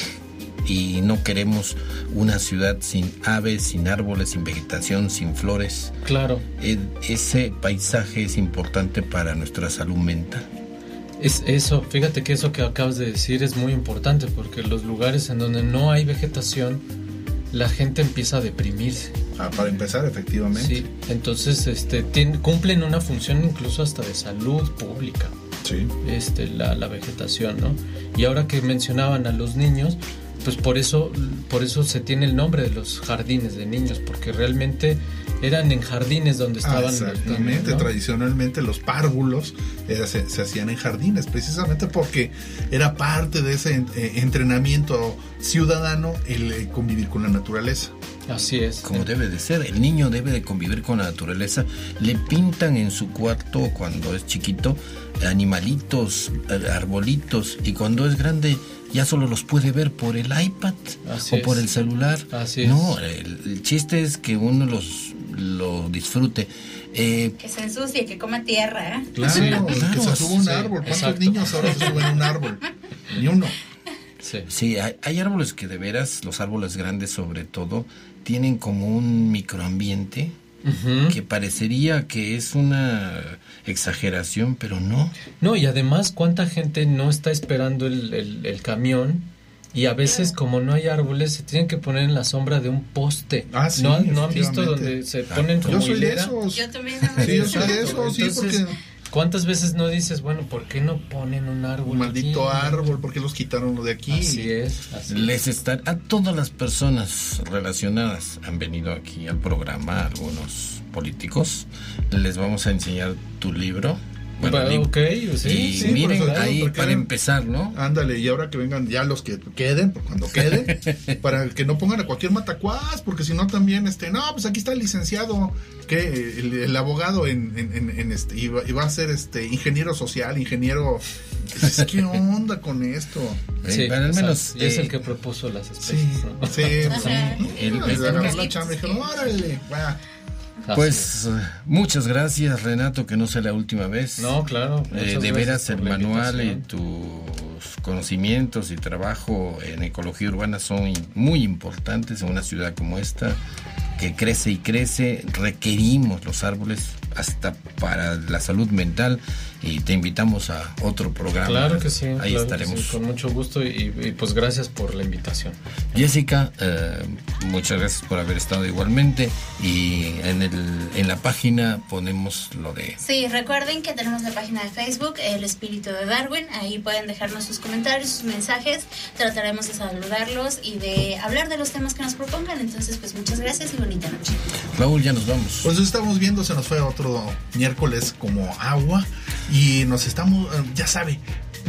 A: y no queremos una ciudad sin aves, sin árboles, sin vegetación, sin flores.
C: Claro.
A: E, ese paisaje es importante para nuestra salud mental.
C: Es eso, fíjate que eso que acabas de decir es muy importante porque los lugares en donde no hay vegetación, la gente empieza a deprimirse.
B: Ah, para empezar, efectivamente.
C: Sí, entonces este, cumplen una función incluso hasta de salud pública.
B: Sí.
C: Este, la, la vegetación, ¿no? Y ahora que mencionaban a los niños, pues por eso, por eso se tiene el nombre de los jardines de niños, porque realmente eran en jardines donde estaban.
B: exactamente, tradicionalmente los párvulos se, hacían en jardines, precisamente porque era parte de ese eh, entrenamiento ciudadano el eh, convivir con la naturaleza.
C: Así es.
A: Como debe de ser, el niño debe de convivir con la naturaleza. Le pintan en su cuarto cuando es chiquito animalitos, eh, arbolitos y cuando es grande ya solo los puede ver por el iPad o por el celular.
C: Así
A: no, el, chiste es que uno los lo disfrute.
D: Eh, que se ensucie, que coma tierra.
B: ¿eh? Claro, que se suba un árbol. ¿Cuántos niños ahora se suben un árbol? <laughs> Ni uno.
A: Sí, hay, árboles que de veras, los árboles grandes sobre todo, tienen como un microambiente que parecería que es una exageración, pero no.
C: No, y además, ¿cuánta gente no está esperando el, camión? Y a veces, como no hay árboles, se tienen que poner en la sombra de un poste.
B: Ah, sí,
C: ¿No, ¿no han visto donde se ponen como
B: Yo soy de esos.
D: Yo también.
B: Sí, yo soy de esos, sí, porque
C: ¿Cuántas veces no dices, bueno, ¿por qué no ponen un árbol?
B: Un maldito árbol, ¿por qué los quitaron lo de aquí?
C: Así es.
A: Les están, a todas las personas relacionadas han venido aquí al programa, algunos políticos. Les vamos a enseñar tu libro.
C: Bueno, ok, sí,
A: y miren ahí para empezar, ¿no?
B: Ándale, y ahora que vengan ya los que queden, cuando queden, <laughs> para que no pongan a cualquier matacuás, porque si no también, este, no, pues aquí está el licenciado, que el, abogado en, en, este, y va, a ser este ingeniero social, ingeniero. ¿Qué onda con esto?
C: Sí, al menos. es el que propuso las especies.
B: Sí, sí. el, la chamba y
A: pues muchas gracias Renato, que no sea la última vez.
C: No, claro.
A: Eh, de veras el manual y tus conocimientos y trabajo en ecología urbana son muy importantes en una ciudad como esta que crece y crece. Requerimos los árboles hasta para la salud mental y te invitamos a otro programa.
C: Claro que sí.
A: Ahí estaremos.
C: con mucho gusto y, pues gracias por la invitación.
A: Jessica, eh, muchas gracias por haber estado igualmente y en, el, en la página ponemos lo de...
D: Sí, recuerden que tenemos la página de Facebook, El Espíritu de Darwin, ahí pueden dejarnos sus comentarios, sus mensajes, trataremos de saludarlos y de hablar de los temas que nos propongan, entonces pues muchas gracias y bonita noche.
A: Raúl, ya nos vamos.
B: Pues estamos viendo, se nos fue otro miércoles como agua. Y nos estamos, eh, ya sabe,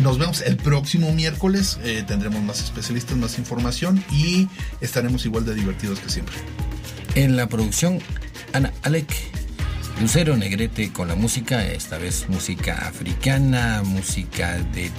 B: nos vemos el próximo miércoles. Eh, tendremos más especialistas, más información y estaremos igual de divertidos que siempre.
A: En la producción, Ana Alec, Lucero Negrete con la música, esta vez música africana, música de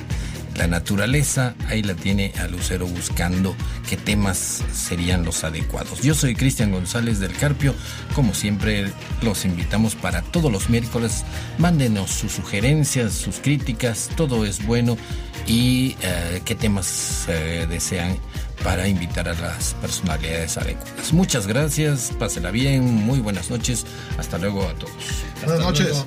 A: la naturaleza, ahí la tiene a Lucero buscando qué temas serían los adecuados. Yo soy Cristian González del Carpio, como siempre los invitamos para todos los miércoles, mándenos sus sugerencias, sus críticas, todo es bueno y eh, qué temas eh, desean para invitar a las personalidades adecuadas. Muchas gracias, pásela bien, muy buenas noches, hasta luego a todos.
B: Buenas noches.